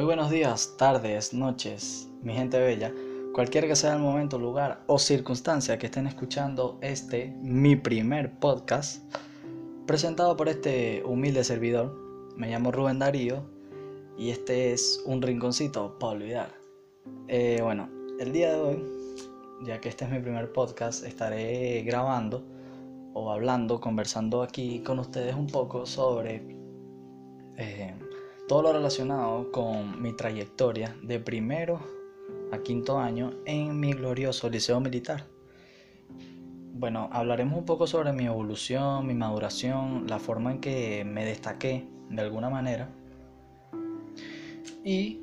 Muy buenos días, tardes, noches, mi gente bella, cualquier que sea el momento, lugar o circunstancia que estén escuchando este, mi primer podcast, presentado por este humilde servidor. Me llamo Rubén Darío y este es un rinconcito para olvidar. Eh, bueno, el día de hoy, ya que este es mi primer podcast, estaré grabando o hablando, conversando aquí con ustedes un poco sobre eh, todo lo relacionado con mi trayectoria de primero a quinto año en mi glorioso liceo militar. Bueno, hablaremos un poco sobre mi evolución, mi maduración, la forma en que me destaqué de alguna manera. Y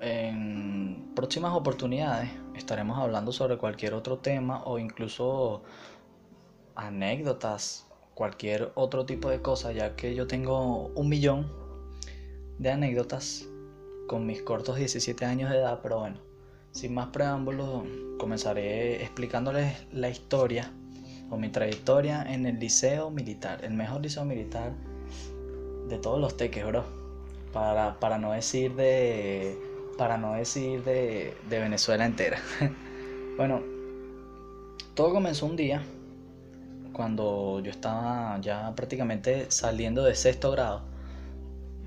en próximas oportunidades estaremos hablando sobre cualquier otro tema o incluso anécdotas, cualquier otro tipo de cosa, ya que yo tengo un millón de anécdotas con mis cortos 17 años de edad, pero bueno, sin más preámbulos, comenzaré explicándoles la historia o mi trayectoria en el liceo militar, el mejor liceo militar de todos los teques, bro. Para, para no decir de. Para no decir de, de Venezuela entera. bueno, todo comenzó un día cuando yo estaba ya prácticamente saliendo de sexto grado,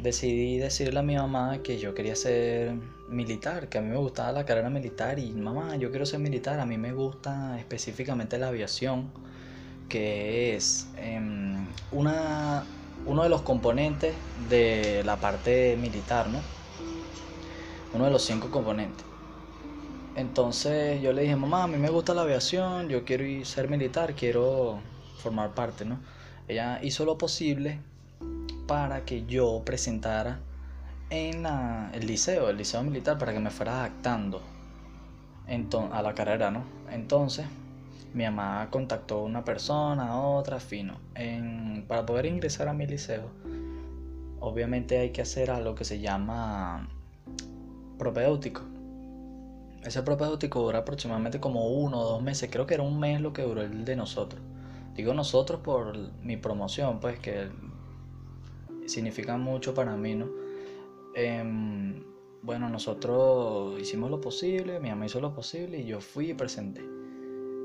decidí decirle a mi mamá que yo quería ser militar, que a mí me gustaba la carrera militar y mamá, yo quiero ser militar, a mí me gusta específicamente la aviación, que es em, una, uno de los componentes de la parte militar, ¿no? Uno de los cinco componentes. Entonces yo le dije, mamá, a mí me gusta la aviación, yo quiero ser militar, quiero formar parte, ¿no? Ella hizo lo posible para que yo presentara en el liceo, el liceo militar, para que me fuera adaptando a la carrera, ¿no? Entonces, mi mamá contactó a una persona, a otra, fino. para poder ingresar a mi liceo, obviamente hay que hacer algo que se llama propedéutico. Ese propedéutico dura aproximadamente como uno o dos meses, creo que era un mes lo que duró el de nosotros. Digo nosotros por mi promoción, pues que significa mucho para mí, ¿no? Em, bueno, nosotros hicimos lo posible, mi mamá hizo lo posible y yo fui y presenté.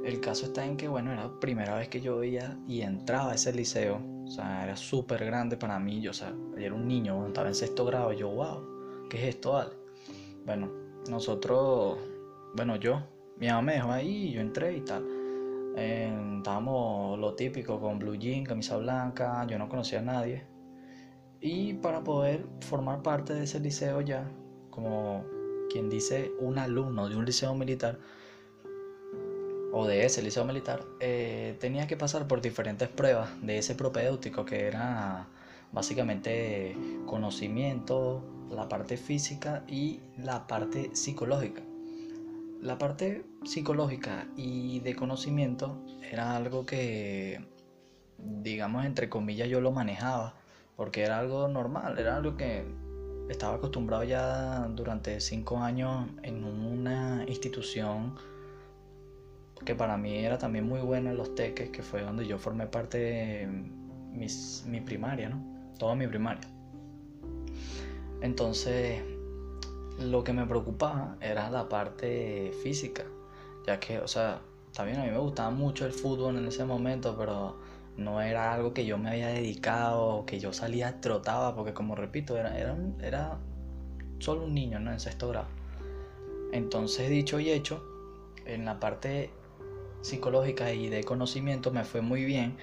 El caso está en que, bueno, era la primera vez que yo veía y entraba a ese liceo. O sea, era súper grande para mí. Yo, o sea, era un niño, estaba en sexto grado. Y yo, wow, ¿qué es esto, vale? Bueno, nosotros, bueno, yo, mi mamá me dejó ahí y yo entré y tal estábamos lo típico con blue jean, camisa blanca, yo no conocía a nadie. Y para poder formar parte de ese liceo ya, como quien dice un alumno de un liceo militar, o de ese liceo militar, eh, tenía que pasar por diferentes pruebas de ese propedéutico que era básicamente conocimiento, la parte física y la parte psicológica. La parte psicológica y de conocimiento era algo que, digamos, entre comillas, yo lo manejaba, porque era algo normal, era algo que estaba acostumbrado ya durante cinco años en una institución que para mí era también muy buena en los teques, que fue donde yo formé parte de mi primaria, ¿no? Toda mi primaria. Entonces, lo que me preocupaba era la parte física, ya que, o sea, también a mí me gustaba mucho el fútbol en ese momento, pero no era algo que yo me había dedicado, que yo salía, trotaba, porque como repito, era, era, era solo un niño, ¿no? En sexto grado. Entonces, dicho y hecho, en la parte psicológica y de conocimiento me fue muy bien,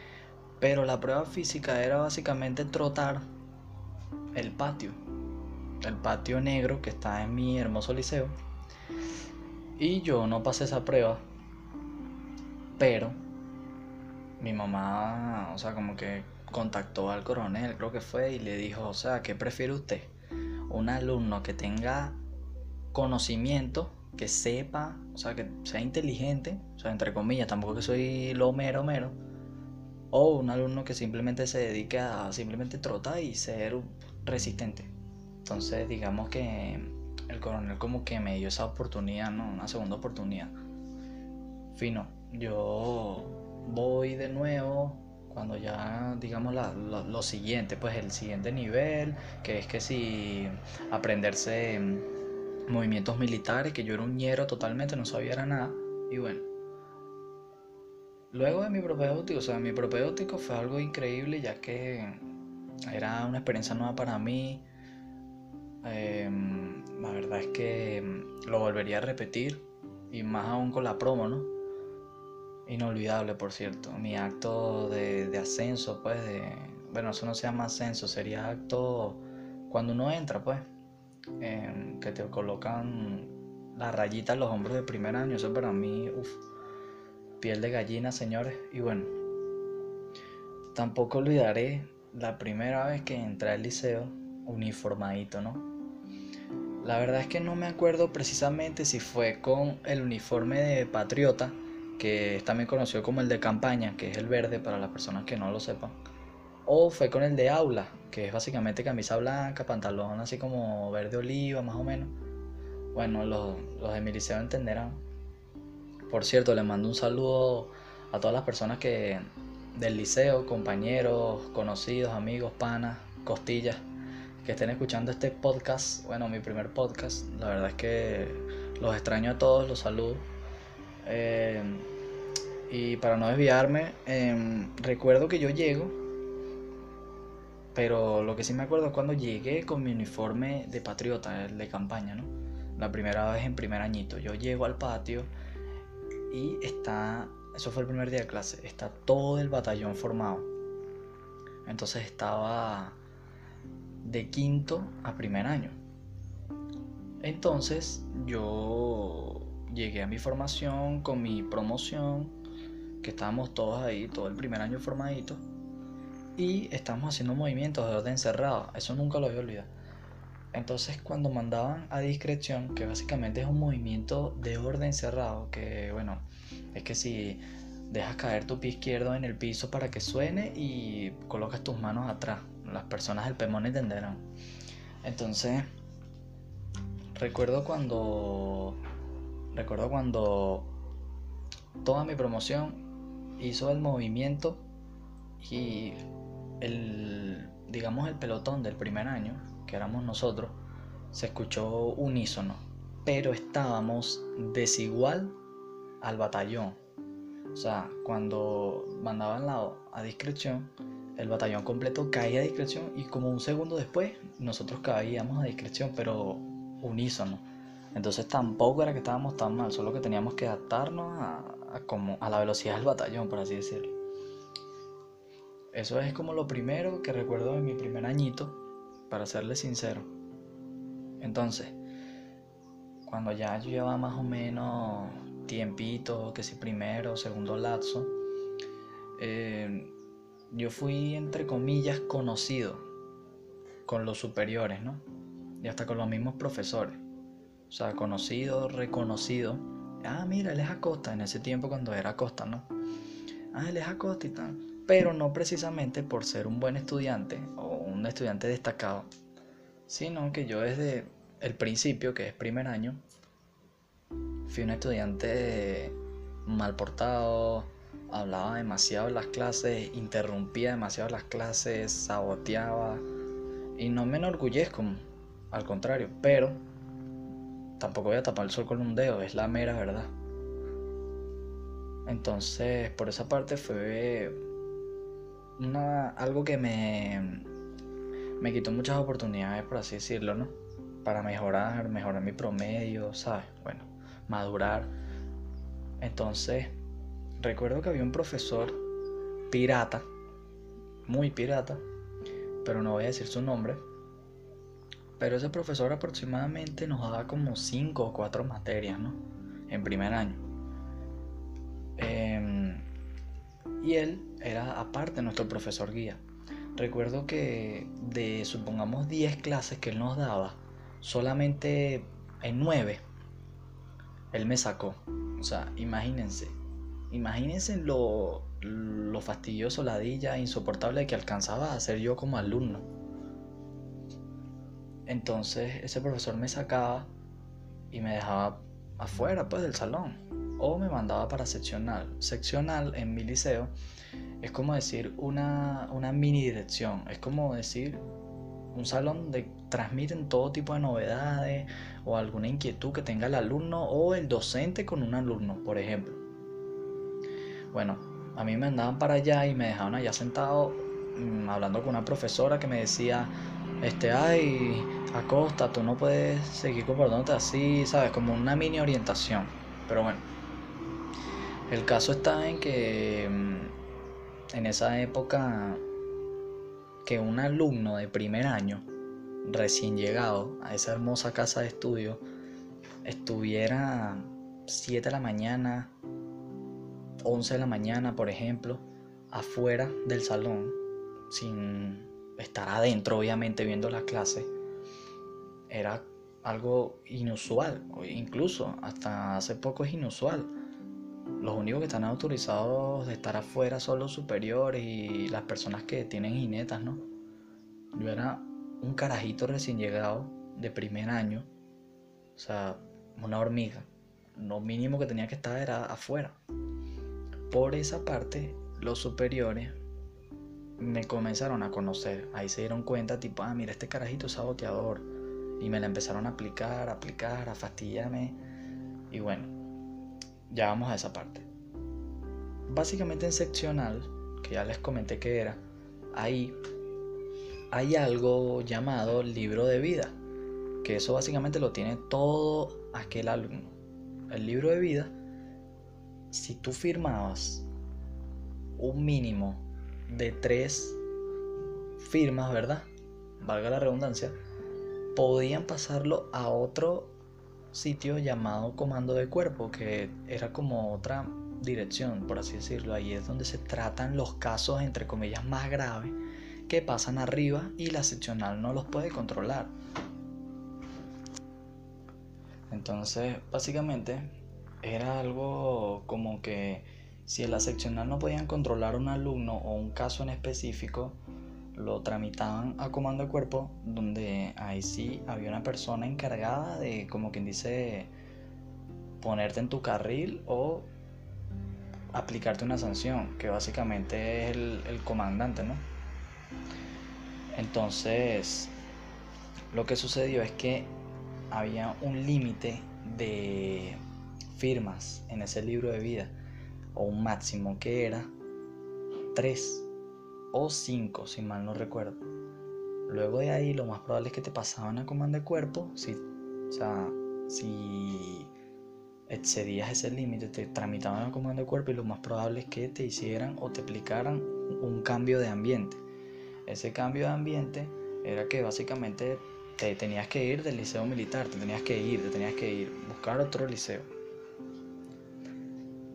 pero la prueba física era básicamente trotar el patio el patio negro que está en mi hermoso liceo. Y yo no pasé esa prueba, pero mi mamá, o sea, como que contactó al coronel, creo que fue, y le dijo, o sea, ¿qué prefiere usted? Un alumno que tenga conocimiento, que sepa, o sea, que sea inteligente, o sea, entre comillas, tampoco que soy lo mero mero, o un alumno que simplemente se dedique a simplemente trotar y ser resistente. Entonces, digamos que el coronel como que me dio esa oportunidad, ¿no? Una segunda oportunidad. Fino, yo voy de nuevo cuando ya digamos lo, siguiente, pues el siguiente nivel, que es que si aprenderse movimientos militares, que yo era un ñero totalmente, no sabía nada, y bueno. Luego de mi propedéutico, o sea, mi propedéutico fue algo increíble ya que era una experiencia nueva para mí. Em, la verdad es que lo volvería a repetir y más aún con la promo, ¿no? Inolvidable, por cierto. Mi acto de, ascenso, pues, de... Bueno, eso no se llama ascenso, sería acto cuando uno entra, pues, que te colocan la rayita en los hombros de primer año. Eso para mí, uff, piel de gallina, señores. Y bueno, tampoco olvidaré la primera vez que entré al liceo uniformadito, ¿no? La verdad es que no me acuerdo precisamente si fue con el uniforme de patriota que es también conocido como el de campaña, que es el verde para las personas que no lo sepan. O fue con el de aula, que es básicamente camisa blanca, pantalón así como verde oliva, más o menos. Bueno, los, los de mi liceo entenderán. Por cierto, le mando un saludo a todas las personas que del liceo, compañeros, conocidos, amigos, panas, costillas, que estén escuchando este podcast. Bueno, mi primer podcast. La verdad es que los extraño a todos, los saludo. Eh, y para no desviarme, em, recuerdo que yo llego, pero lo que sí me acuerdo es cuando llegué con mi uniforme de patriota, el de campaña, ¿no? La primera vez en primer añito. Yo llego al patio y está, eso fue el primer día de clase, está todo el batallón formado. Entonces estaba de quinto a primer año. Entonces yo llegué a mi formación con mi promoción que estábamos todos ahí, todo el primer año formadito, y estábamos haciendo movimientos de orden cerrado, eso nunca lo voy a olvidar. Entonces cuando mandaban a discreción, que básicamente es un movimiento de orden cerrado, que bueno, es que si dejas caer tu pie izquierdo en el piso para que suene y colocas tus manos atrás, las personas del PEMON entenderán. Entonces, recuerdo cuando recuerdo cuando toda mi promoción hizo el movimiento y el, digamos, el pelotón del primer año, que éramos nosotros, se escuchó unísono, pero estábamos desigual al batallón. O sea, cuando mandaban la, a discreción, el batallón completo caía a discreción y como un segundo después nosotros caíamos a discreción, pero unísono. Entonces tampoco era que estábamos tan mal, solo que teníamos que adaptarnos a, como a la velocidad del batallón, por así decirlo. Eso es como lo primero que recuerdo de mi primer añito, para serle sincero. Entonces, cuando ya yo llevaba más o menos tiempito, que si primero o segundo lapso, eh, yo fui entre comillas conocido con los superiores, ¿no? Y hasta con los mismos profesores. O sea, conocido, reconocido ah, mira, él es Acosta, en ese tiempo cuando era Acosta, ¿no? Ah, él es Acosta y tal. Pero no precisamente por ser un buen estudiante o un estudiante destacado, sino que yo desde el principio, que es primer año, fui un estudiante mal portado, hablaba demasiado en las clases, interrumpía demasiado las clases, saboteaba. Y no me enorgullezco, al contrario, pero tampoco voy a tapar el sol con un dedo, es la mera verdad. Entonces, por esa parte fue una, algo que me, me quitó muchas oportunidades, por así decirlo, ¿no? Para mejorar, mejorar mi promedio, ¿sabes? Bueno, madurar. Entonces, recuerdo que había un profesor pirata, muy pirata, pero no voy a decir su nombre pero ese profesor aproximadamente nos daba como 5 o 4 materias, ¿no? En primer año. Em, y él era aparte nuestro profesor guía. Recuerdo que de, supongamos, 10 clases que él nos daba, solamente en 9, él me sacó. O sea, imagínense. Imagínense lo, lo fastidioso, ladilla, insoportable que alcanzaba a ser yo como alumno. Entonces ese profesor me sacaba y me dejaba afuera pues del salón. o me mandaba para seccional. Seccional en mi liceo es como decir una, una mini dirección, es como decir un salón donde transmiten todo tipo de novedades o alguna inquietud que tenga el alumno o el docente con un alumno, por ejemplo. Bueno, a mí me mandaban para allá y me dejaban allá sentado mm, hablando con una profesora que me decía, este, ay, Acosta, tú no puedes seguir comportándote así, ¿sabes? Como una mini orientación. Pero bueno, el caso está en que mm, en esa época que un alumno de primer año, recién llegado a esa hermosa casa de estudio, estuviera 7 de la mañana, 11 de la mañana, por ejemplo, afuera del salón, sin estar adentro, obviamente, viendo la clase, era algo inusual, incluso hasta hace poco es inusual. Los únicos que están autorizados de estar afuera son los superiores y las personas que tienen jinetas, ¿no? Yo era un carajito recién llegado de primer año, o sea, una hormiga. Lo mínimo que tenía que estar era afuera. Por esa parte, los superiores me comenzaron a conocer. Ahí se dieron cuenta, tipo, ah, mira, este carajito es saboteador. Y me la empezaron a aplicar, a aplicar, a fastidiarme. Y bueno, ya vamos a esa parte. Básicamente en seccional, que ya les comenté que era, ahí hay algo llamado libro de vida. Que eso básicamente lo tiene todo aquel alumno. El libro de vida, si tú firmabas un mínimo de tres firmas, ¿verdad? Valga la redundancia, podían pasarlo a otro sitio llamado comando de cuerpo, que era como otra dirección, por así decirlo. Ahí es donde se tratan los casos, entre comillas, más graves que pasan arriba y la seccional no los puede controlar. Entonces, básicamente, era algo como que si en la seccional no podían controlar un alumno o un caso en específico, lo tramitaban a comando de cuerpo, donde ahí sí había una persona encargada de, como quien dice, ponerte en tu carril o aplicarte una sanción, que básicamente es el, comandante, ¿no? Entonces, lo que sucedió es que había un límite de firmas en ese libro de vida o un máximo que era 3 o 5, si mal no recuerdo. Luego de ahí, lo más probable es que te pasaban a comando de cuerpo. Si, o sea, si excedías ese límite, te tramitaban a comando de cuerpo y lo más probable es que te hicieran o te aplicaran un cambio de ambiente. Ese cambio de ambiente era que básicamente te tenías que ir del liceo militar, te tenías que ir, te tenías que ir, buscar otro liceo.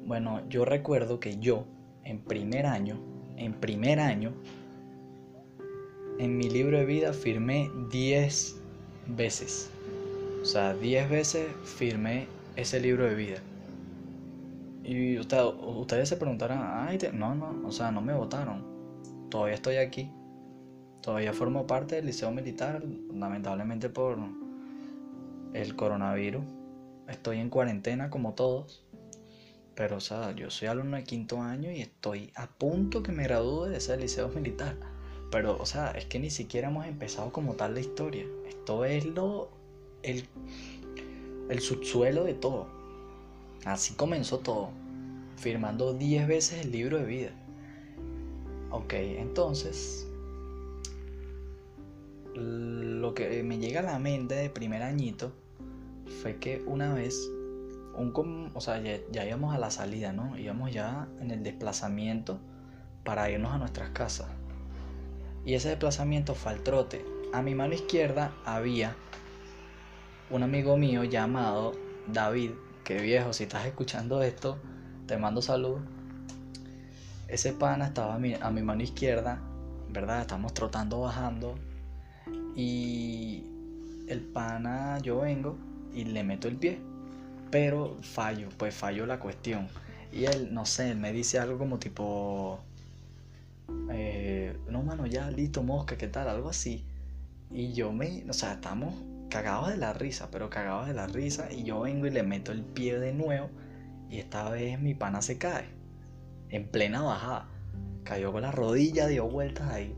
Bueno, yo recuerdo que yo, en primer año, en primer año, en mi libro de vida firmé 10 veces. O sea, 10 veces firmé ese libro de vida. Y ustedes se preguntarán, ay, no, no, o sea, no me votaron. Todavía estoy aquí. Todavía formo parte del liceo militar, lamentablemente por el coronavirus. Estoy en cuarentena como todos. Pero, o sea, yo soy alumno de quinto año y estoy a punto que me gradúe de ese liceo militar. Pero, o sea, es que ni siquiera hemos empezado como tal la historia. Esto es lo. el, el subsuelo de todo. Así comenzó todo. Firmando 10 veces el libro de vida. Ok, entonces. Lo que me llega a la mente de primer añito fue que una vez un, o sea, ya, íbamos a la salida, ¿no? Íbamos ya en el desplazamiento para irnos a nuestras casas. Y ese desplazamiento fue al trote. A mi mano izquierda había un amigo mío llamado David, que viejo, si estás escuchando esto, te mando salud. Ese pana estaba a mi, a mi mano izquierda, ¿verdad? Estamos trotando, bajando. Y el pana, yo vengo y le meto el pie pero fallo, pues falló la cuestión. Y él, no sé, él me dice algo como tipo, eh, no, mano, ya, listo, mosca, ¿qué tal? Algo así. Y yo me, o sea, estamos cagados de la risa, pero cagados de la risa. Y yo vengo y le meto el pie de nuevo y esta vez mi pana se cae, en plena bajada. Cayó con la rodilla, dio vueltas ahí.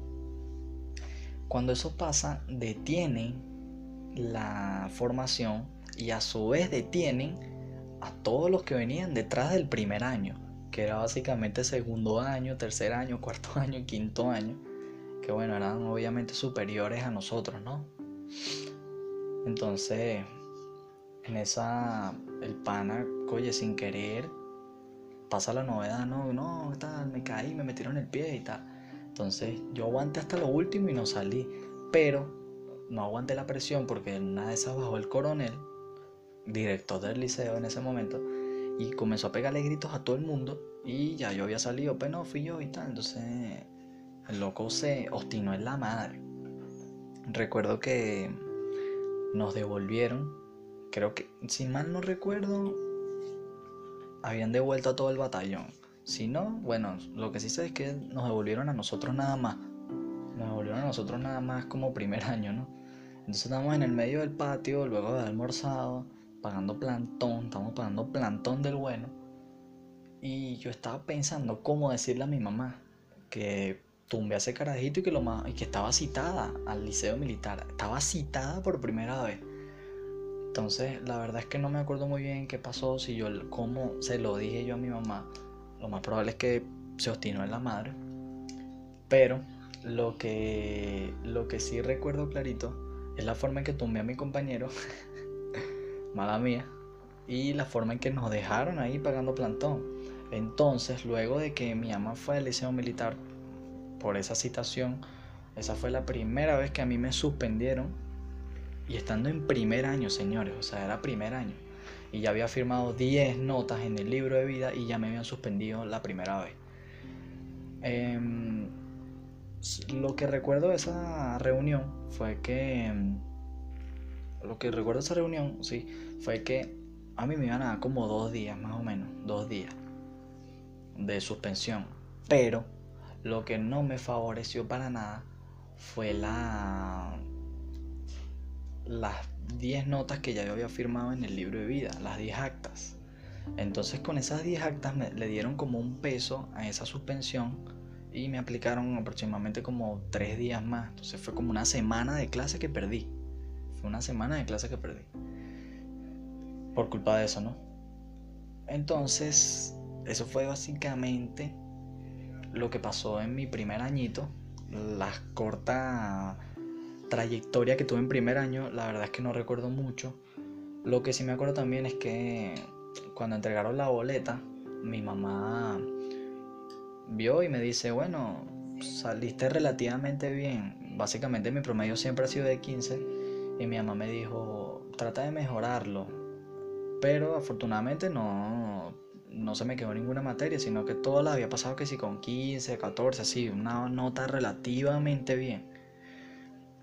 Cuando eso pasa, detienen la formación y a su vez detienen a todos los que venían detrás del primer año, que era básicamente segundo año, tercer año, cuarto año, quinto año, que bueno, eran obviamente superiores a nosotros, ¿no? Entonces, en esa, el pana, oye, sin querer, pasa la novedad, no, no, tal, me caí, me metieron el pie y tal. Entonces, yo aguanté hasta lo último y no salí, pero no aguanté la presión porque en una de esas bajó el coronel, director del liceo en ese momento, y comenzó a pegarle gritos a todo el mundo y ya yo había salido, pero no, fui yo y tal. Entonces el loco se obstinó en la madre. Recuerdo que nos devolvieron, creo que, si mal no recuerdo, habían devuelto a todo el batallón. Si no, bueno, lo que sí sé es que nos devolvieron a nosotros nada más. Nos devolvieron a nosotros nada más como primer año, ¿no? Entonces estamos en el medio del patio, luego de almorzado, pagando plantón, estamos pagando plantón del bueno. Y yo estaba pensando cómo decirle a mi mamá que tumbé a ese carajito y que, lo más, y que estaba citada al liceo militar. Estaba citada por primera vez. Entonces, la verdad es que no me acuerdo muy bien qué pasó, si yo, cómo se lo dije yo a mi mamá. Lo más probable es que se obstinó en la madre. Pero lo que, lo que sí recuerdo clarito es la forma en que tumbé a mi compañero, mala mía, y la forma en que nos dejaron ahí pagando plantón. Entonces, luego de que mi mamá fue al liceo militar por esa citación, esa fue la primera vez que a mí me suspendieron y estando en primer año, señores, o sea, era primer año. Y ya había firmado 10 notas en el libro de vida y ya me habían suspendido la primera vez. Eh, lo que recuerdo de esa reunión fue que. Lo que recuerdo esa reunión, sí, fue que a mí me iban a dar como dos días, más o menos, dos días de suspensión. Pero lo que no me favoreció para nada fue la. las 10 notas que ya yo había firmado en el libro de vida, las 10 actas. Entonces con esas 10 actas me, le dieron como un peso a esa suspensión y me aplicaron aproximadamente como tres días más. Entonces fue como una semana de clase que perdí. Fue una semana de clase que perdí. Por culpa de eso, ¿no? Entonces, eso fue básicamente lo que pasó en mi primer añito. La corta trayectoria que tuve en primer año, la verdad es que no recuerdo mucho. Lo que sí me acuerdo también es que cuando entregaron la boleta, mi mamá vio y me dice, bueno, saliste relativamente bien. Básicamente mi promedio siempre ha sido de 15 y mi mamá me dijo, trata de mejorarlo. Pero afortunadamente no, no se me quedó ninguna materia, sino que todo la había pasado que sí con 15, 14, así, una nota relativamente bien.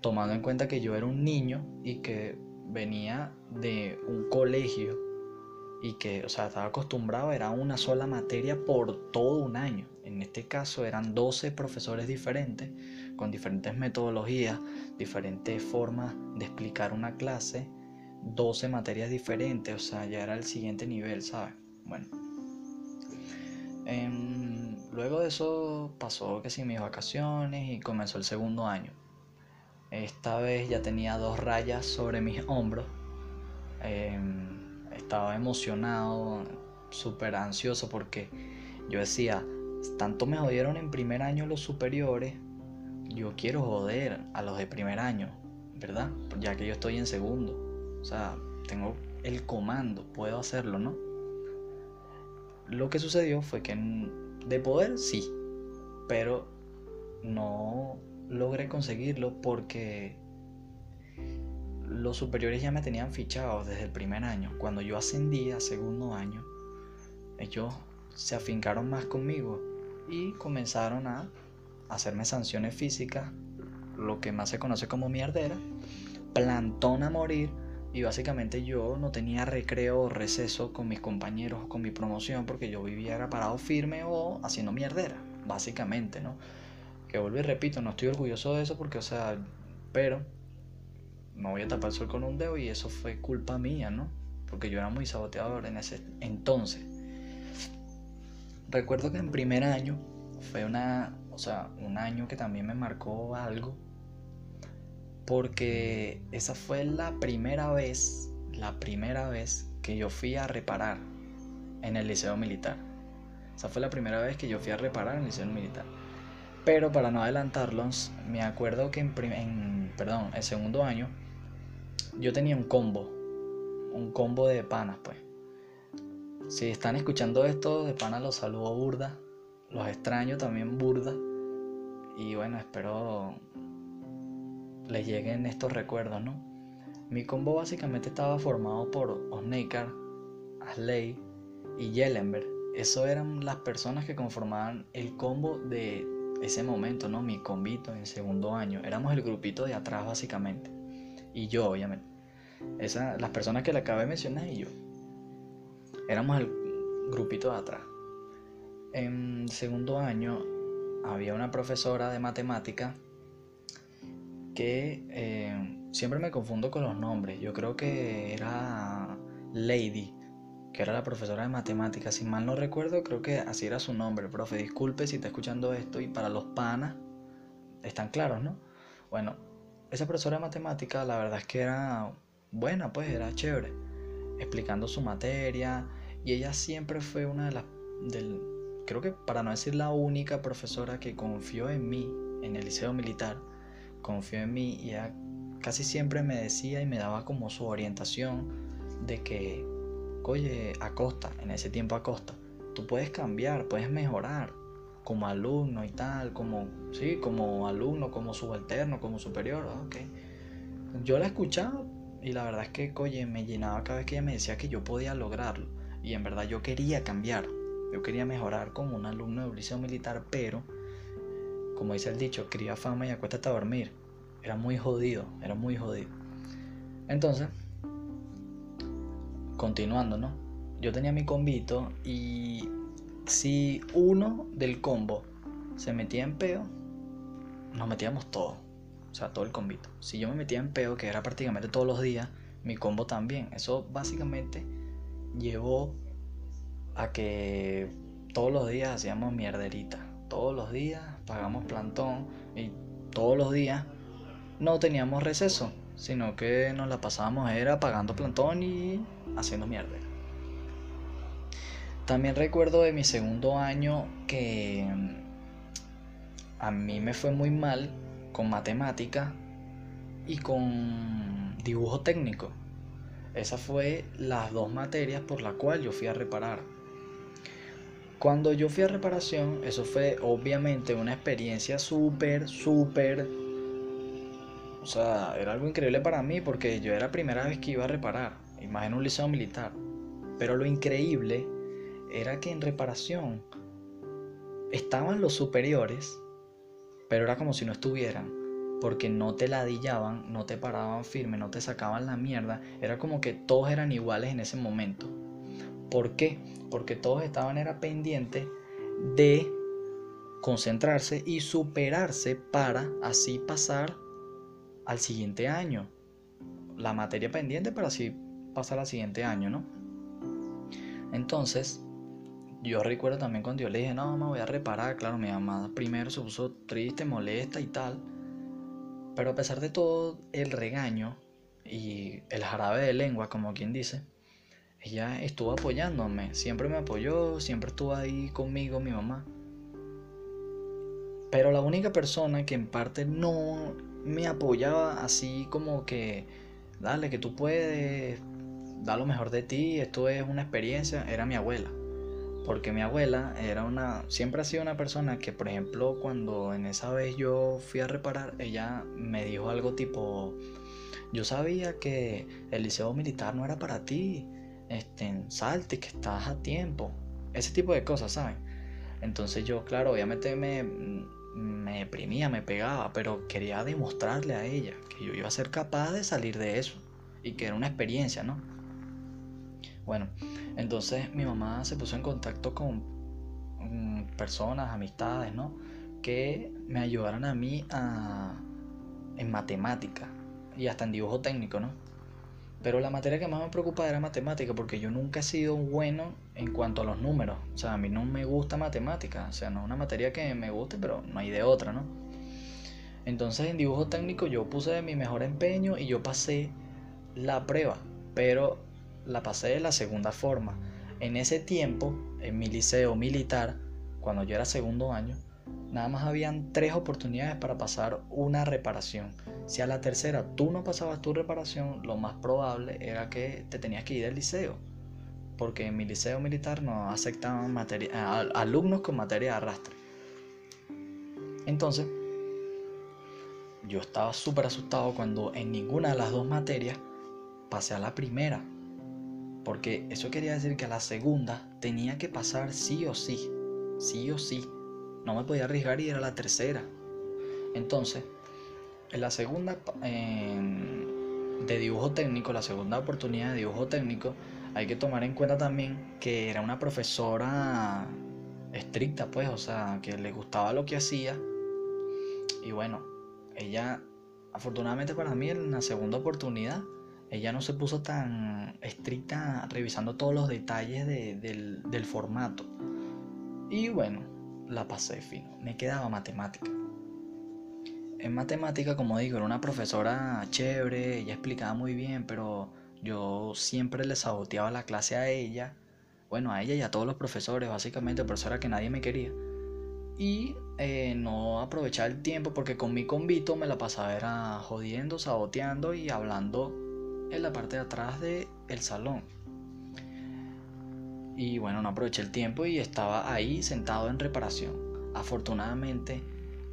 Tomando en cuenta que yo era un niño y que venía de un colegio y que, o sea, estaba acostumbrado, era una sola materia por todo un año. En este caso eran 12 profesores diferentes, con diferentes metodologías, diferentes formas de explicar una clase, 12 materias diferentes, o sea, ya era el siguiente nivel, ¿sabes? Bueno. Em, luego de eso pasó que sí mis vacaciones y comenzó el segundo año. Esta vez ya tenía dos rayas sobre mis hombros. Em, estaba emocionado, súper ansioso porque yo decía, tanto me jodieron en primer año los superiores, yo quiero joder a los de primer año, ¿verdad? Ya que yo estoy en segundo. O sea, tengo el comando, puedo hacerlo, ¿no? Lo que sucedió fue que de poder sí, pero no logré conseguirlo porque los superiores ya me tenían fichado desde el primer año. Cuando yo ascendí a segundo año, ellos se afincaron más conmigo y comenzaron a hacerme sanciones físicas, lo que más se conoce como mierdera, plantón a morir y básicamente yo no tenía recreo o receso con mis compañeros con mi promoción porque yo vivía parado firme o haciendo mierdera, básicamente, ¿no? Que vuelvo y repito, no estoy orgulloso de eso porque, o sea, pero me voy a tapar el sol con un dedo y eso fue culpa mía, ¿no? Porque yo era muy saboteador en ese entonces. recuerdo que en primer año fue una, o sea, un año que también me marcó algo, porque esa fue la primera vez, la primera vez que yo fui a reparar en el liceo militar. Esa fue la primera vez que yo fui a reparar en el liceo militar. Pero para no adelantarlos, me acuerdo que en, en perdón, el segundo año yo tenía un combo, un combo de panas, pues. Si están escuchando esto, de panas los saludo burda, los extraño también burda. Y bueno, espero les lleguen estos recuerdos, ¿no? Mi combo básicamente estaba formado por Osneikar, Asley y Yellenberg. Eso eran las personas que conformaban el combo de ese momento, ¿no? Mi combito en segundo año. Éramos el grupito de atrás básicamente. Y yo, obviamente. Esa, las personas que le acabé de mencionar y yo. Éramos el grupito de atrás. En segundo año había una profesora de matemática que eh, siempre me confundo con los nombres. Yo creo que era Lady, que era la profesora de matemáticas. Si mal no recuerdo, creo que así era su nombre. Profe, disculpe si está escuchando esto y para los panas están claros, ¿no? Bueno, esa profesora de matemáticas la verdad es que era buena, pues era chévere, explicando su materia. Y ella siempre fue una de las, del, creo que para no decir la única profesora que confió en mí en el liceo militar, confió en mí y ella casi siempre me decía y me daba como su orientación de que, oye, Acosta, en ese tiempo Acosta, tú puedes cambiar, puedes mejorar como alumno y tal, como, sí, como alumno, como subalterno, como superior, ok. Yo la escuchaba y la verdad es que, oye, me llenaba cada vez que ella me decía que yo podía lograrlo. Y en verdad yo quería cambiar, yo quería mejorar como un alumno de liceo militar, pero, como dice el dicho, quería fama y acuéstate a dormir. Era muy jodido, era muy jodido. Entonces, continuando, ¿no? Yo tenía mi combito y si uno del combo se metía en peo, nos metíamos todos. O sea, todo el combito. Si yo me metía en peo, que era prácticamente todos los días, mi combo también. Eso básicamente llevó a que todos los días hacíamos mierderita. Todos los días pagamos plantón y todos los días no teníamos receso, sino que nos la pasábamos era pagando plantón y haciendo mierda. También recuerdo de mi segundo año que a mí me fue muy mal con matemática y con dibujo técnico. Esas fue las dos materias por las cuales yo fui a reparar. Cuando yo fui a reparación, eso fue obviamente una experiencia súper, súper o sea, era algo increíble para mí porque yo era la primera vez que iba a reparar, imagino un liceo militar. Pero lo increíble era que en reparación estaban los superiores, pero era como si no estuvieran, porque no te ladillaban, no te paraban firme, no te sacaban la mierda, era como que todos eran iguales en ese momento. ¿Por qué? Porque todos estaban era pendientes de concentrarse y superarse para así pasar al siguiente año. La materia pendiente para así pasar al siguiente año, ¿no? Entonces, yo recuerdo también cuando yo le dije, no, me voy a reparar, claro, mi mamá primero se puso triste, molesta y tal. Pero a pesar de todo el regaño y el jarabe de lengua, como quien dice, ella estuvo apoyándome, siempre me apoyó, siempre estuvo ahí conmigo, mi mamá. Pero la única persona que en parte no me apoyaba así como que, dale, que tú puedes, da lo mejor de ti, esto es una experiencia, era mi abuela. Porque mi abuela era una, siempre ha sido una persona que, por ejemplo, cuando en esa vez yo fui a reparar, ella me dijo algo tipo, yo sabía que el liceo militar no era para ti, este, salte, que estás a tiempo, ese tipo de cosas, ¿saben? Entonces yo, claro, obviamente me, me deprimía, me pegaba, pero quería demostrarle a ella que yo iba a ser capaz de salir de eso y que era una experiencia, ¿no? Bueno, entonces mi mamá se puso en contacto con mm, personas, amistades, ¿no? Que me ayudaran a mí a, en matemática y hasta en dibujo técnico, ¿no? Pero la materia que más me preocupaba era matemática porque yo nunca he sido bueno en cuanto a los números. O sea, a mí no me gusta matemática. O sea, no es una materia que me guste, pero no hay de otra, ¿no? Entonces en dibujo técnico yo puse mi mejor empeño y yo pasé la prueba, pero la pasé de la segunda forma. En ese tiempo, en mi liceo militar, cuando yo era segundo año, nada más habían tres oportunidades para pasar una reparación. Si a la tercera tú no pasabas tu reparación, lo más probable era que te tenías que ir del liceo. Porque en mi liceo militar no aceptaban alumnos con materia de arrastre. Entonces, yo estaba súper asustado cuando en ninguna de las dos materias pasé a la primera. Porque eso quería decir que a la segunda tenía que pasar sí o sí. Sí o sí. No me podía arriesgar y era la tercera. Entonces, en la segunda de dibujo técnico, la segunda oportunidad de dibujo técnico, hay que tomar en cuenta también que era una profesora estricta, pues, o sea, que le gustaba lo que hacía. Y bueno, ella, afortunadamente para mí, en la segunda oportunidad, ella no se puso tan estricta revisando todos los detalles del, del formato. Y bueno, la pasé fino. Me quedaba matemática. En matemática, como digo, era una profesora chévere, ella explicaba muy bien, pero yo siempre le saboteaba la clase a ella. Bueno, a ella y a todos los profesores, básicamente, por eso era que nadie me quería. Y eh, no aprovechaba el tiempo porque con mi convito me la pasaba era jodiendo, saboteando y hablando en la parte de atrás del el salón. Y bueno, no aproveché el tiempo y estaba ahí sentado en reparación. Afortunadamente,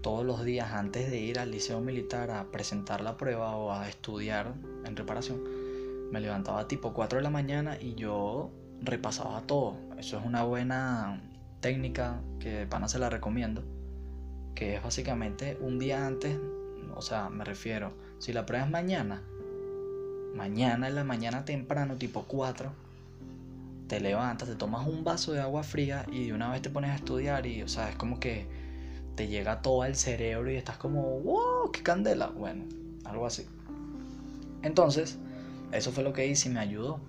todos los días antes de ir al liceo militar a presentar la prueba o a estudiar en reparación, me levantaba tipo 4 de la mañana y yo repasaba todo. Eso es una buena técnica que de pana se la recomiendo. Que es básicamente un día antes, o sea, me refiero, si la prueba es mañana, mañana en la mañana temprano, tipo 4, te levantas, te tomas un vaso de agua fría y de una vez te pones a estudiar y, o sea, es como que te llega todo al cerebro y estás como, wow, qué candela. Bueno, algo así. Entonces, eso fue lo que hice y me ayudó.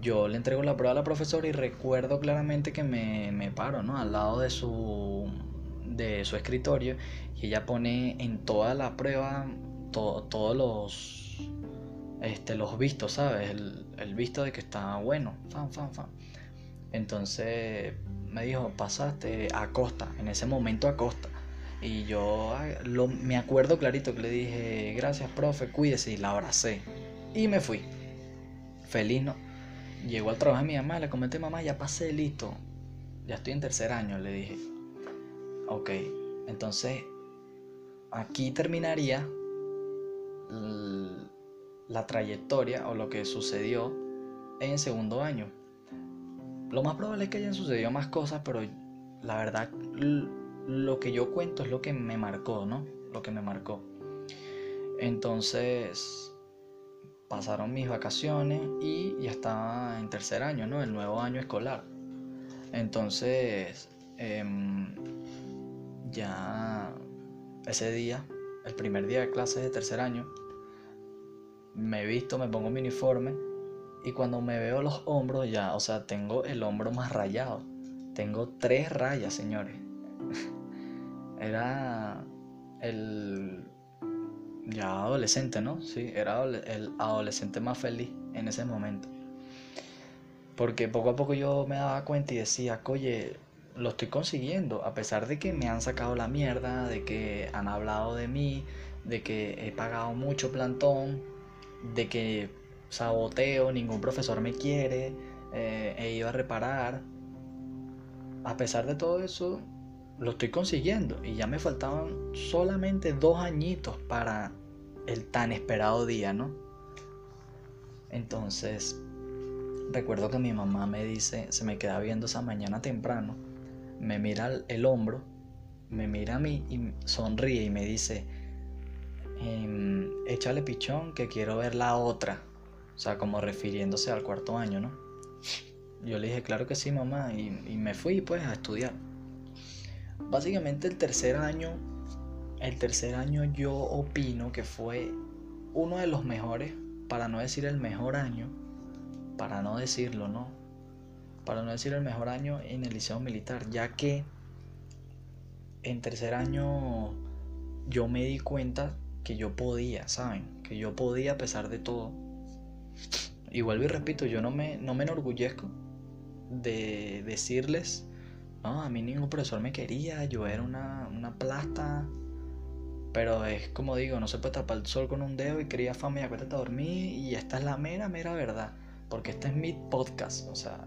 Yo le entrego la prueba a la profesora y recuerdo claramente que me, me paro, ¿no? Al lado de su, de su escritorio y ella pone en toda la prueba todos los este, los vistos, ¿sabes? El, visto de que está bueno, fan, fan, fan. Entonces me dijo, pasaste a Costa, en ese momento a Costa. Y yo lo, me acuerdo clarito que le dije, gracias, profe, cuídese, y la abracé. Y me fui. Feliz, ¿no? Llegó al trabajo de mi mamá, le comenté, mamá, ya pasé, listo. Ya estoy en tercer año, le dije. Ok, entonces aquí terminaría la trayectoria o lo que sucedió en segundo año. Lo más probable es que hayan sucedido más cosas, pero la verdad lo que yo cuento es lo que me marcó, ¿no? Lo que me marcó. Entonces pasaron mis vacaciones y ya estaba en tercer año, ¿no? El nuevo año escolar. Entonces, em, ya ese día, el primer día de clases de tercer año, me visto, me pongo mi uniforme y cuando me veo los hombros ya, o sea, tengo el hombro más rayado. Tengo tres rayas, señores. Era el ya adolescente, ¿no? Sí, era el adolescente más feliz en ese momento. Porque poco a poco yo me daba cuenta y decía, oye, lo estoy consiguiendo, a pesar de que me han sacado la mierda, de que han hablado de mí, de que he pagado mucho plantón, de que saboteo, ningún profesor me quiere, eh, he ido a reparar. A pesar de todo eso, lo estoy consiguiendo y ya me faltaban solamente dos añitos para el tan esperado día, ¿no? Entonces, recuerdo que mi mamá me dice, se me queda viendo esa mañana temprano, me mira el hombro, me mira a mí y sonríe y me dice, Em, échale pichón que quiero ver la otra. O sea, como refiriéndose al cuarto año, ¿no? Yo le dije, claro que sí, mamá, y, y me fui pues a estudiar. Básicamente el tercer año, el tercer año yo opino que fue uno de los mejores, para no decir el mejor año, para no decirlo, ¿no? para no decir el mejor año en el liceo militar, ya que en tercer año yo me di cuenta que yo podía, ¿saben? Que yo podía a pesar de todo. Y vuelvo y repito, yo no me, no me enorgullezco de decirles, no, a mí ningún profesor me quería, yo era una, una plasta. Pero es como digo, no se puede tapar el sol con un dedo y quería fama y acuéstate a dormir. Y esta es la mera, mera verdad. Porque este es mi podcast. O sea,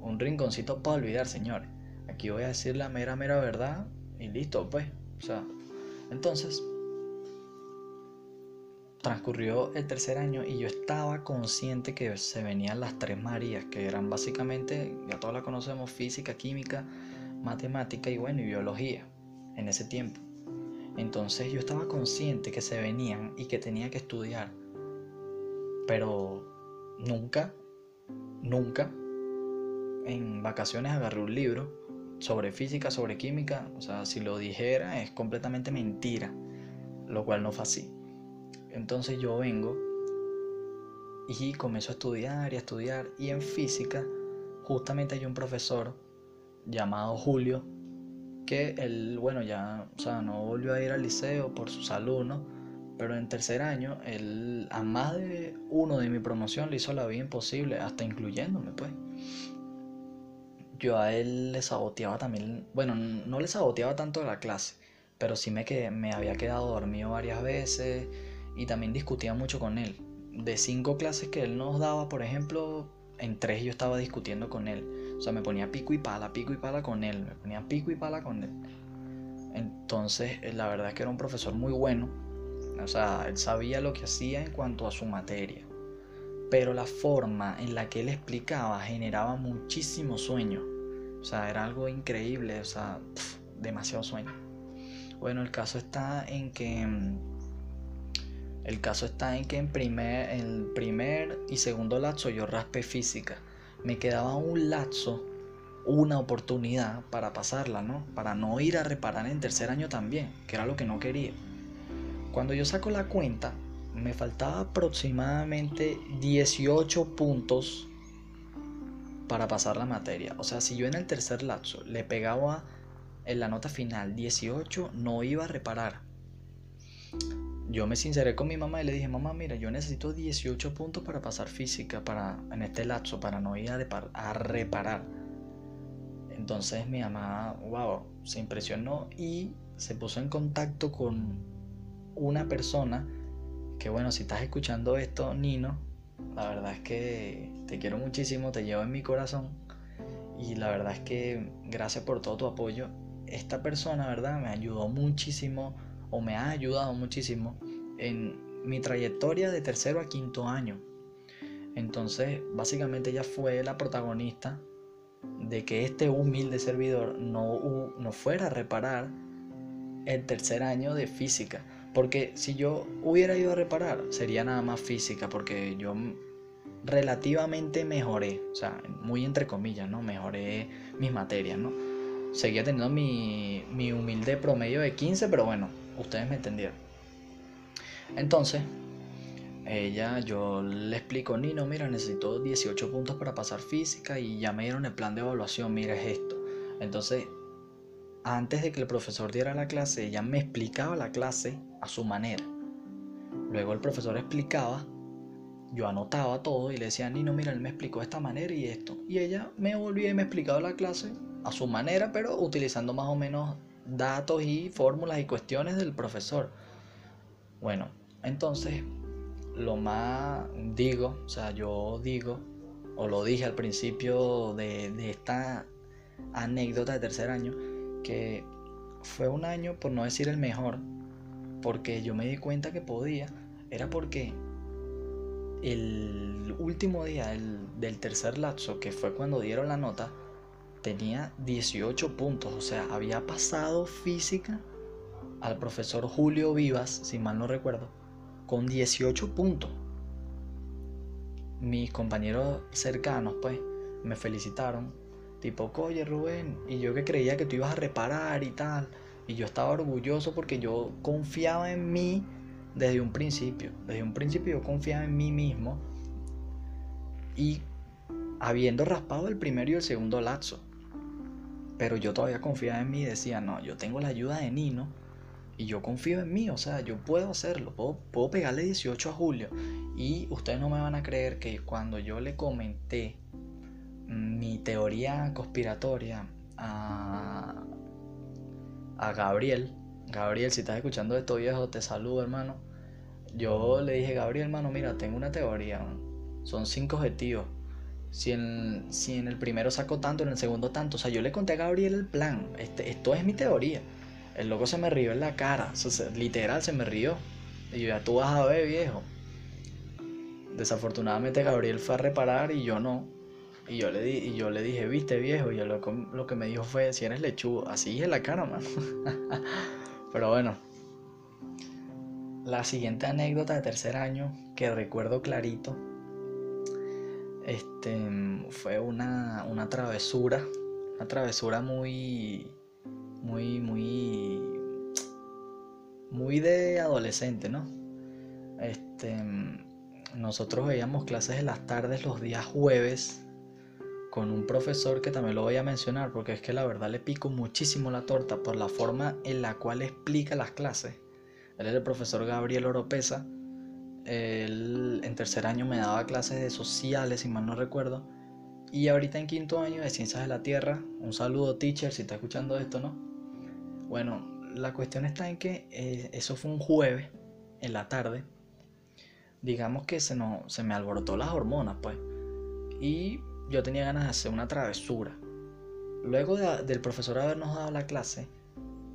un rinconcito para olvidar, señores. Aquí voy a decir la mera, mera verdad. Y listo, pues. O sea, entonces, transcurrió el tercer año y yo estaba consciente que se venían las tres Marías, que eran básicamente, ya todos la conocemos, física, química, matemática y bueno, y biología en ese tiempo. Entonces yo estaba consciente que se venían y que tenía que estudiar, pero nunca, nunca en vacaciones agarré un libro sobre física, sobre química, o sea, si lo dijera es completamente mentira, lo cual no fue así. Entonces yo vengo y comienzo a estudiar y a estudiar. Y en física, justamente hay un profesor llamado Julio, que él, bueno, ya, o sea, no volvió a ir al liceo por su salud, ¿no? Pero en tercer año, él a más de uno de mi promoción le hizo la vida imposible, hasta incluyéndome, pues. Yo a él le saboteaba también, bueno, no le saboteaba tanto la clase, pero sí me, que, me había quedado dormido varias veces y también discutía mucho con él. De cinco clases que él nos daba, por ejemplo, en tres yo estaba discutiendo con él. O sea, me ponía pico y pala, pico y pala con él, me ponía pico y pala con él. Entonces, eh, la verdad es que era un profesor muy bueno. O sea, él sabía lo que hacía en cuanto a su materia. Pero la forma en la que él explicaba generaba muchísimo sueño. O sea, era algo increíble, o sea, demasiado sueño. Bueno, el caso está en que mm, el caso está en que en primer, el primer y segundo lapso yo raspé física. Me quedaba un lapso, una oportunidad para pasarla, ¿no? Para no ir a reparar en tercer año también, que era lo que no quería. Cuando yo saco la cuenta, me faltaba aproximadamente 18 puntos para pasar la materia. O sea, si yo en el tercer lapso le pegaba en la nota final 18, no iba a reparar yo me sinceré con mi mamá y le dije, mamá, mira, yo necesito 18 puntos para pasar física para, en este lapso, para no ir a, a reparar. Entonces mi mamá, wow, se impresionó y se puso en contacto con una persona que, bueno, si estás escuchando esto, Nino, la verdad es que te quiero muchísimo, te llevo en mi corazón y la verdad es que gracias por todo tu apoyo. Esta persona, ¿verdad? Me ayudó muchísimo o me ha ayudado muchísimo en mi trayectoria de tercero a quinto año. Entonces, básicamente ella fue la protagonista de que este humilde servidor no, no fuera a reparar el tercer año de física. Porque si yo hubiera ido a reparar, sería nada más física, porque yo relativamente mejoré, o sea, muy entre comillas, ¿no? Mejoré mis materias, ¿no? Seguía teniendo mi, mi humilde promedio de 15, pero bueno, ustedes me entendieron. Entonces, ella, yo le explico, Nino, mira, necesito 18 puntos para pasar física y ya me dieron el plan de evaluación, mira, es esto. Entonces, antes de que el profesor diera la clase, ella me explicaba la clase a su manera. Luego el profesor explicaba, yo anotaba todo y le decía, Nino, mira, él me explicó de esta manera y esto. Y ella me volvía y me explicaba la clase a su manera, pero utilizando más o menos datos y fórmulas y cuestiones del profesor. Bueno, entonces lo más digo, o sea, yo digo, o lo dije al principio de, esta anécdota de tercer año, que fue un año, por no decir el mejor, porque yo me di cuenta que podía, era porque el último día del, del tercer lapso, que fue cuando dieron la nota, tenía 18 puntos, o sea, había pasado física al profesor Julio Vivas, si mal no recuerdo, con 18 puntos. Mis compañeros cercanos, pues, me felicitaron, tipo, oye Rubén, y yo que creía que tú ibas a reparar y tal, y yo estaba orgulloso porque yo confiaba en mí desde un principio, desde un principio yo confiaba en mí mismo y habiendo raspado el primero y el segundo lazo. Pero yo todavía confiaba en mí y decía, no, yo tengo la ayuda de Nino y yo confío en mí, o sea, yo puedo hacerlo, puedo, puedo pegarle 18 a Julio. Y ustedes no me van a creer que cuando yo le comenté mi teoría conspiratoria a, a Gabriel, Gabriel, si estás escuchando esto viejo, te saludo hermano. Yo le dije, Gabriel, hermano, mira, tengo una teoría, son cinco objetivos si en, si en el primero saco tanto, en el segundo tanto. O sea, yo le conté a Gabriel el plan. Este, esto es mi teoría. El loco se me rió en la cara. literal, se me rió. Y yo, ya tú vas a ver, viejo. Desafortunadamente Gabriel fue a reparar y yo no. Y yo le, di, y yo le dije, viste viejo, y lo, lo que me dijo fue, si eres lechugo, así en la cara, mano. Pero bueno. La siguiente anécdota de tercer año que recuerdo clarito este, fue una, una travesura, una travesura muy, muy, muy, muy de adolescente, ¿no? Este, nosotros veíamos clases en las tardes los días jueves con un profesor que también lo voy a mencionar porque es que la verdad le pico muchísimo la torta por la forma en la cual explica las clases. Él es el profesor Gabriel Oropesa él en tercer año me daba clases de sociales, si mal no recuerdo. Y ahorita en quinto año de Ciencias de la Tierra, un saludo teacher si está escuchando esto, ¿no? Bueno, la cuestión está en que eh, eso fue un jueves en la tarde. Digamos que se, no, se me alborotó las hormonas, pues. Y yo tenía ganas de hacer una travesura. Luego del profesor habernos dado la clase,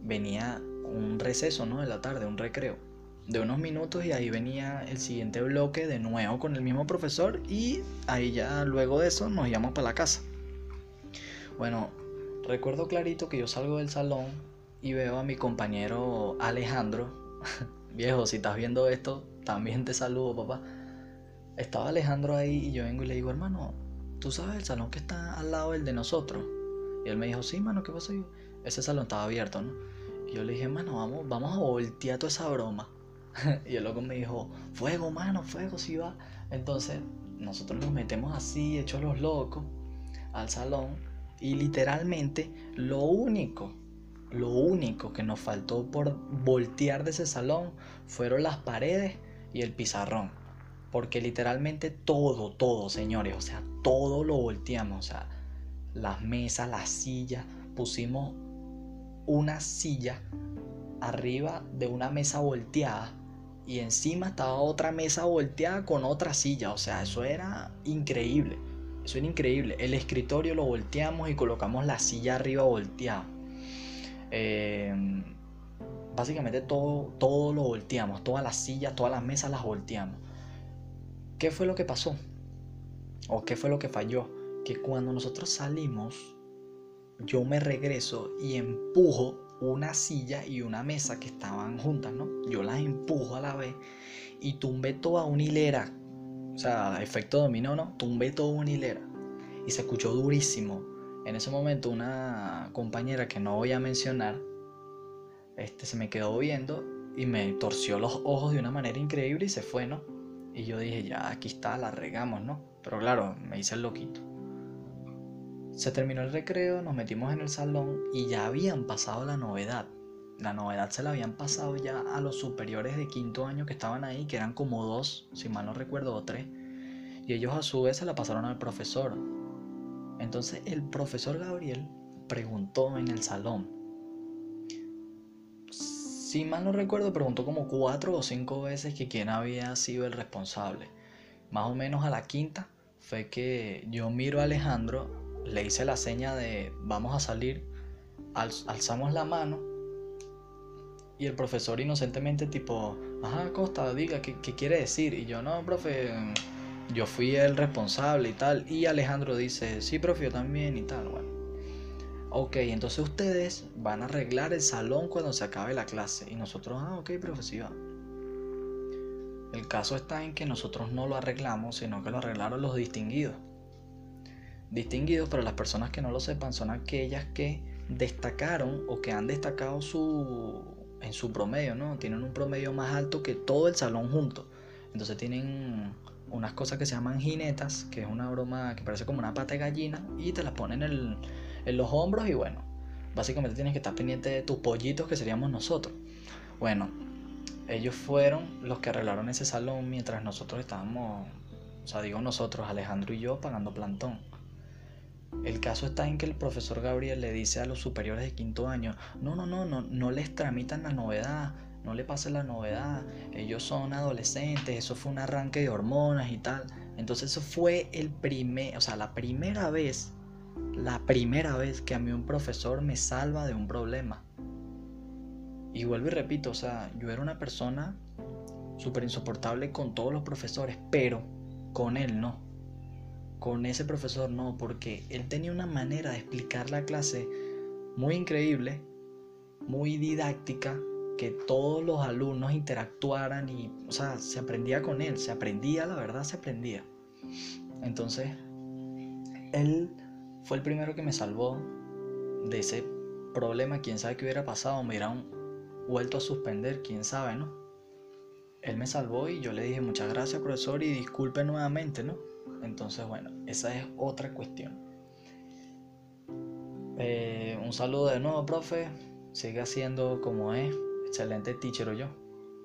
venía un receso, ¿no? De la tarde, un recreo de unos minutos y ahí venía el siguiente bloque de nuevo con el mismo profesor y ahí ya luego de eso nos íbamos para la casa. Bueno, recuerdo clarito que yo salgo del salón y veo a mi compañero Alejandro. Viejo, si estás viendo esto, también te saludo, papá. Estaba Alejandro ahí y yo vengo y le digo, hermano, ¿tú sabes el salón que está al lado del de nosotros? Y él me dijo, sí, mano, ¿qué pasa? Ese salón estaba abierto, ¿no? Y yo le dije, mano, vamos, vamos a voltear toda esa broma. y el loco me dijo, fuego, mano, fuego, si va. Entonces, nosotros nos metemos así, hechos los locos, al salón. Y literalmente, lo único, lo único que nos faltó por voltear de ese salón fueron las paredes y el pizarrón. Porque literalmente todo, todo, señores, o sea, todo lo volteamos. O sea, las mesas, las sillas, pusimos una silla arriba de una mesa volteada y encima estaba otra mesa volteada con otra silla. O sea, eso era increíble. Eso era increíble. El escritorio lo volteamos y colocamos la silla arriba volteada. Eh, básicamente todo, todo lo volteamos. Todas las sillas, todas las mesas las volteamos. ¿Qué fue lo que pasó? ¿O qué fue lo que falló? Que cuando nosotros salimos, yo me regreso y empujo una silla y una mesa que estaban juntas, ¿no? Yo las empujo a la vez y tumbé toda una hilera. O sea, efecto dominó, ¿no? Tumbé toda una hilera. Y se escuchó durísimo. En ese momento una compañera que no voy a mencionar, este, se me quedó viendo y me torció los ojos de una manera increíble y se fue, ¿no? Y yo dije, ya, aquí está, la regamos, ¿no? Pero claro, me hice el loquito. Se terminó el recreo, nos metimos en el salón y ya habían pasado la novedad. La novedad se la habían pasado ya a los superiores de quinto año que estaban ahí, que eran como dos, si mal no recuerdo, o tres. Y ellos a su vez se la pasaron al profesor. Entonces el profesor Gabriel preguntó en el salón. Si mal no recuerdo, preguntó como cuatro o cinco veces que quién había sido el responsable. Más o menos a la quinta fue que yo miro a Alejandro le hice la seña de vamos a salir, alzamos la mano y el profesor inocentemente tipo, ajá, Costa, diga, ¿qué, ¿qué, quiere decir? Y yo, no, profe, yo fui el responsable y tal. Y Alejandro dice, sí, profe, yo también y tal, bueno. Ok, entonces ustedes van a arreglar el salón cuando se acabe la clase. Y nosotros, ah, ok, profesor. El caso está en que nosotros no lo arreglamos, sino que lo arreglaron los distinguidos. Distinguidos, para las personas que no lo sepan, son aquellas que destacaron o que han destacado su, en su promedio, ¿no? Tienen un promedio más alto que todo el salón junto. Entonces tienen unas cosas que se llaman jinetas, que es una broma que parece como una pata de gallina, y te las ponen en, en los hombros y bueno, básicamente tienes que estar pendiente de tus pollitos que seríamos nosotros. Bueno, ellos fueron los que arreglaron ese salón mientras nosotros estábamos, o sea, digo nosotros, Alejandro y yo, pagando plantón. El caso está en que el profesor Gabriel le dice a los superiores de quinto año, no, no, no, no, no les tramitan la novedad, no le pase la novedad, ellos son adolescentes, eso fue un arranque de hormonas y tal. Entonces eso fue el primer, o sea, la primera vez, la primera vez que a mí un profesor me salva de un problema. Y vuelvo y repito, o sea, yo era una persona súper insoportable con todos los profesores, pero con él no. Con ese profesor no, porque él tenía una manera de explicar la clase muy increíble, muy didáctica, que todos los alumnos interactuaran y, o sea, se aprendía con él, se aprendía, la verdad, se aprendía. Entonces, él fue el primero que me salvó de ese problema, quién sabe qué hubiera pasado, me hubieran vuelto a suspender, quién sabe, ¿no? Él me salvó y yo le dije muchas gracias, profesor, y disculpe nuevamente, ¿no? Entonces, bueno, esa es otra cuestión. Eh, un saludo de nuevo, profe. Sigue haciendo como es. Excelente teacher o yo.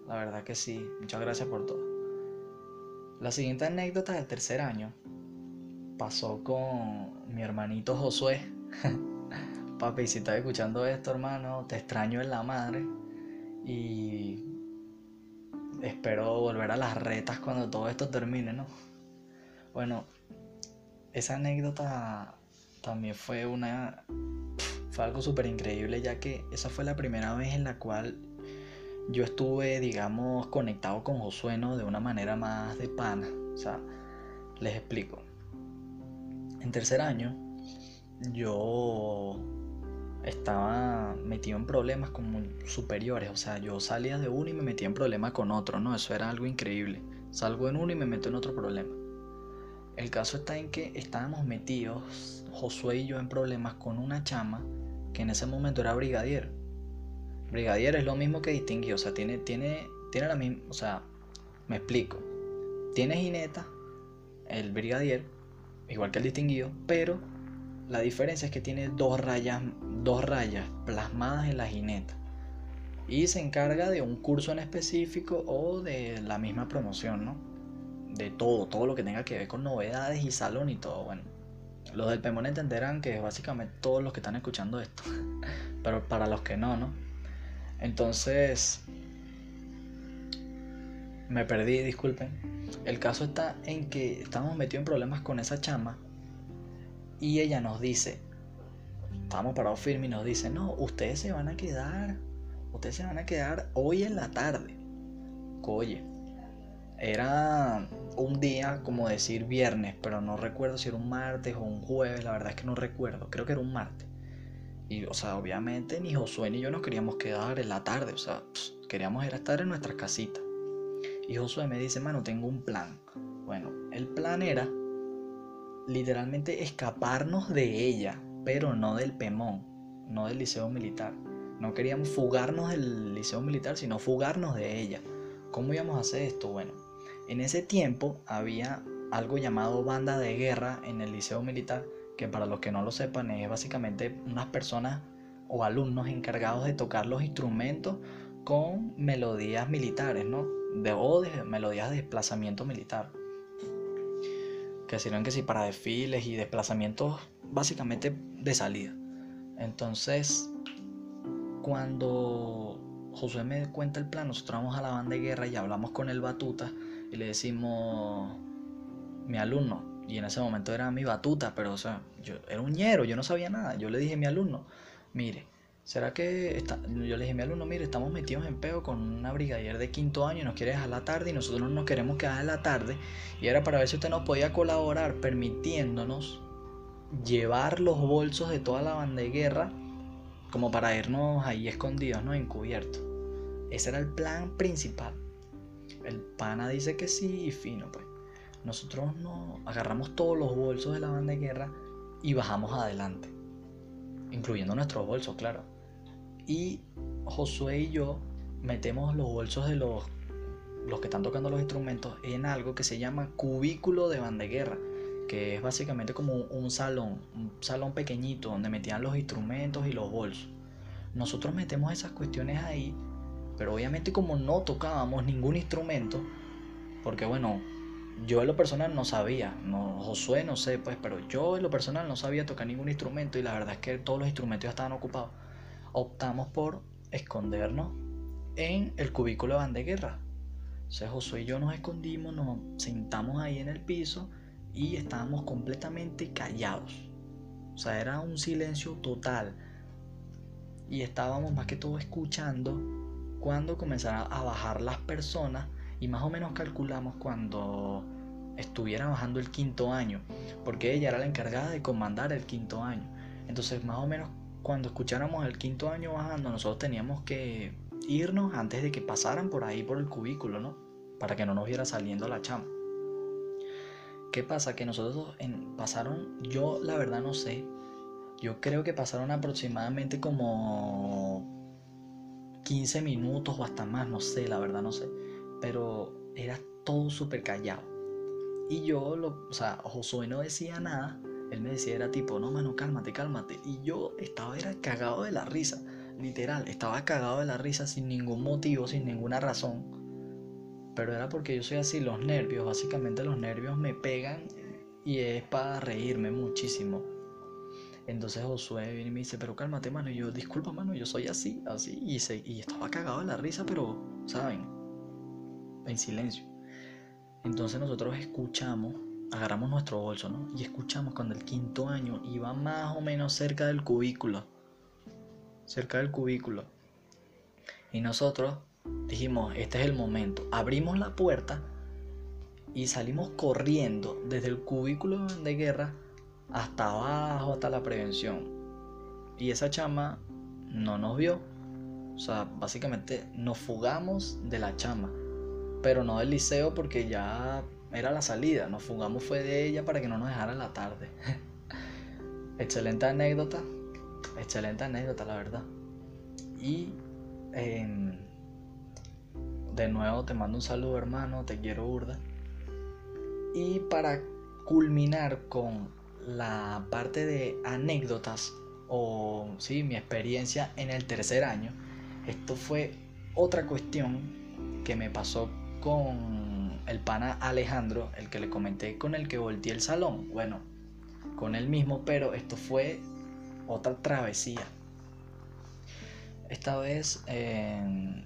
La verdad que sí. Muchas gracias por todo. La siguiente anécdota del tercer año pasó con mi hermanito Josué. Papi, si estás escuchando esto, hermano, te extraño en la madre. Y espero volver a las retas cuando todo esto termine, ¿no? Bueno, esa anécdota también fue una. Fue algo súper increíble, ya que esa fue la primera vez en la cual yo estuve, digamos, conectado con Josué, De una manera más de pana. O sea, les explico. En tercer año, yo estaba metido en problemas con superiores. O sea, yo salía de uno y me metía en problemas con otro, ¿no? Eso era algo increíble. Salgo en uno y me meto en otro problema. El caso está en que estábamos metidos, Josué y yo, en problemas con una chama que en ese momento era brigadier. Brigadier es lo mismo que distinguido, o sea, tiene, tiene, tiene la misma, o sea, me explico. Tiene jineta, el brigadier, igual que el distinguido, pero la diferencia es que tiene dos rayas, dos rayas plasmadas en la jineta. Y se encarga de un curso en específico o de la misma promoción, ¿no? De todo, todo lo que tenga que ver con novedades y salón y todo. Bueno, los del Pemón entenderán que básicamente todos los que están escuchando esto, pero para los que no, ¿no? Entonces, me perdí, disculpen. El caso está en que estamos metidos en problemas con esa chama y ella nos dice, estamos parados firmes y nos dice, no, ustedes se van a quedar, ustedes se van a quedar hoy en la tarde. Oye, era un día, como decir viernes, pero no recuerdo si era un martes o un jueves, la verdad es que no recuerdo, creo que era un martes. Y, o sea, obviamente ni Josué ni yo nos queríamos quedar en la tarde, o sea, queríamos ir a estar en nuestras casitas. Y Josué me dice, mano, tengo un plan. Bueno, el plan era literalmente escaparnos de ella, pero no del Pemón, no del liceo militar. No queríamos fugarnos del liceo militar, sino fugarnos de ella. ¿Cómo íbamos a hacer esto? Bueno, en ese tiempo había algo llamado banda de guerra en el liceo militar, que para los que no lo sepan es básicamente unas personas o alumnos encargados de tocar los instrumentos con melodías militares, ¿no? De, o melodías de desplazamiento militar. Que sirven que sí para desfiles y desplazamientos básicamente de salida. Entonces, cuando José me cuenta el plan, nosotros vamos a la banda de guerra y hablamos con el batuta le decimos mi alumno. Y en ese momento era mi batuta, pero o sea, yo era un ñero, yo no sabía nada. Yo le dije a mi alumno, mire, ¿será que está? yo le dije a mi alumno, mire, estamos metidos en peo con una brigadier de quinto año y nos quiere dejar la tarde y nosotros no nos queremos quedar en la tarde? Y era para ver si usted nos podía colaborar permitiéndonos llevar los bolsos de toda la banda de guerra como para irnos ahí escondidos, ¿no? Encubiertos. Ese era el plan principal. El pana dice que sí y fino, pues. Nosotros nos agarramos todos los bolsos de la banda de guerra y bajamos adelante. Incluyendo nuestros bolsos, claro. Y Josué y yo metemos los bolsos de los los que están tocando los instrumentos en algo que se llama cubículo de bandeguerra, que es básicamente como un salón, un salón pequeñito donde metían los instrumentos y los bolsos. Nosotros metemos esas cuestiones ahí, pero obviamente como no tocábamos ningún instrumento, porque bueno, yo en lo personal no sabía, no, Josué no sé, pues, pero yo en lo personal no sabía tocar ningún instrumento y la verdad es que todos los instrumentos ya estaban ocupados. Optamos por escondernos en el cubículo de bandeguerra. O sea, Josué y yo nos escondimos, nos sentamos ahí en el piso y estábamos completamente callados. O sea, era un silencio total. Y estábamos más que todo escuchando cuando comenzaron a bajar las personas y más o menos calculamos cuando estuviera bajando el quinto año, porque ella era la encargada de comandar el quinto año. Entonces, más o menos cuando escucháramos el quinto año bajando, nosotros teníamos que irnos antes de que pasaran por ahí por el cubículo, ¿no? Para que no nos viera saliendo la chama. ¿Qué pasa? Que nosotros pasaron, yo la verdad no sé, yo creo que pasaron aproximadamente como 15 minutos o hasta más, no sé, la verdad no sé pero era todo súper callado. Y yo, lo, o sea, Josué no decía nada, él me decía, era tipo, no, mano, cálmate, cálmate. Y yo estaba, era cagado de la risa, literal, estaba cagado de la risa sin ningún motivo, sin ninguna razón. Pero era porque yo soy así, los nervios, básicamente los nervios me pegan y es para reírme muchísimo. Entonces Josué viene y me dice, pero cálmate, mano. Y yo, disculpa, mano, yo soy así, así. Y, se, y estaba cagado de la risa, pero, ¿saben? en silencio. Entonces nosotros escuchamos, agarramos nuestro bolso, ¿no? Y escuchamos cuando el quinto año iba más o menos cerca del cubículo. Cerca del cubículo. Y nosotros dijimos, este es el momento. Abrimos la puerta y salimos corriendo desde el cubículo de guerra hasta abajo, hasta la prevención. Y esa chama no nos vio. O sea, básicamente nos fugamos de la chama pero no del liceo porque ya era la salida. Nos fugamos fue de ella para que no nos dejara la tarde. excelente anécdota, excelente anécdota, la verdad. Y em, de nuevo te mando un saludo, hermano, te quiero burda. Y para culminar con la parte de anécdotas o sí, mi experiencia en el tercer año, esto fue otra cuestión que me pasó con el pana Alejandro, el que le comenté con el que volteé el salón. Bueno, con él mismo, pero esto fue otra travesía. Esta vez en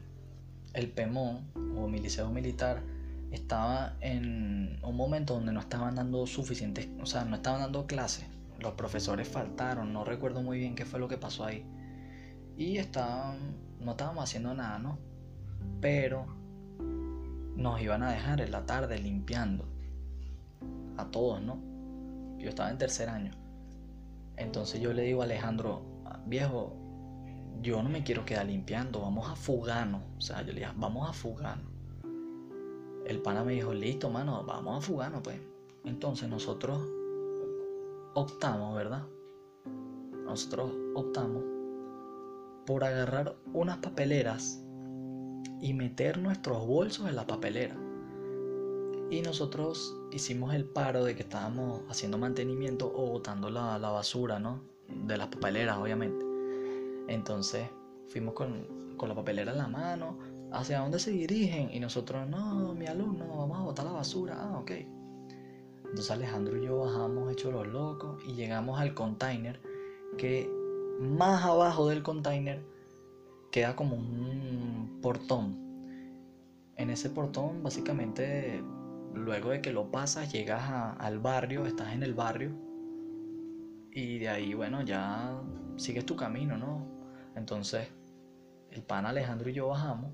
el PEMON o mi liceo militar estaba en un momento donde no estaban dando suficientes, o sea, no estaban dando clases. Los profesores faltaron, no recuerdo muy bien qué fue lo que pasó ahí. Y estaban, no estábamos haciendo nada, ¿no? Pero nos iban a dejar en la tarde limpiando. A todos, ¿no? Yo estaba en tercer año. Entonces yo le digo a Alejandro, viejo, yo no me quiero quedar limpiando, vamos a fugarnos. O sea, yo le dije, vamos a fugarnos. El pana me dijo, listo, mano, vamos a fugarnos, pues. Entonces nosotros optamos, ¿verdad? Nosotros optamos por agarrar unas papeleras y meter nuestros bolsos en la papelera. Y nosotros hicimos el paro de que estábamos haciendo mantenimiento o botando la, basura, ¿no? De las papeleras, obviamente. Entonces fuimos con, con la papelera en la mano. ¿Hacia dónde se dirigen? Y nosotros, no, mi alumno, vamos a botar la basura. Ah, ok. Entonces Alejandro y yo bajamos hechos los locos y llegamos al container que más abajo del container queda como un portón. En ese portón, básicamente, luego de que lo pasas, llegas al barrio, estás en el barrio. Y de ahí, bueno, ya sigues tu camino, ¿no? Entonces, el pan Alejandro y yo bajamos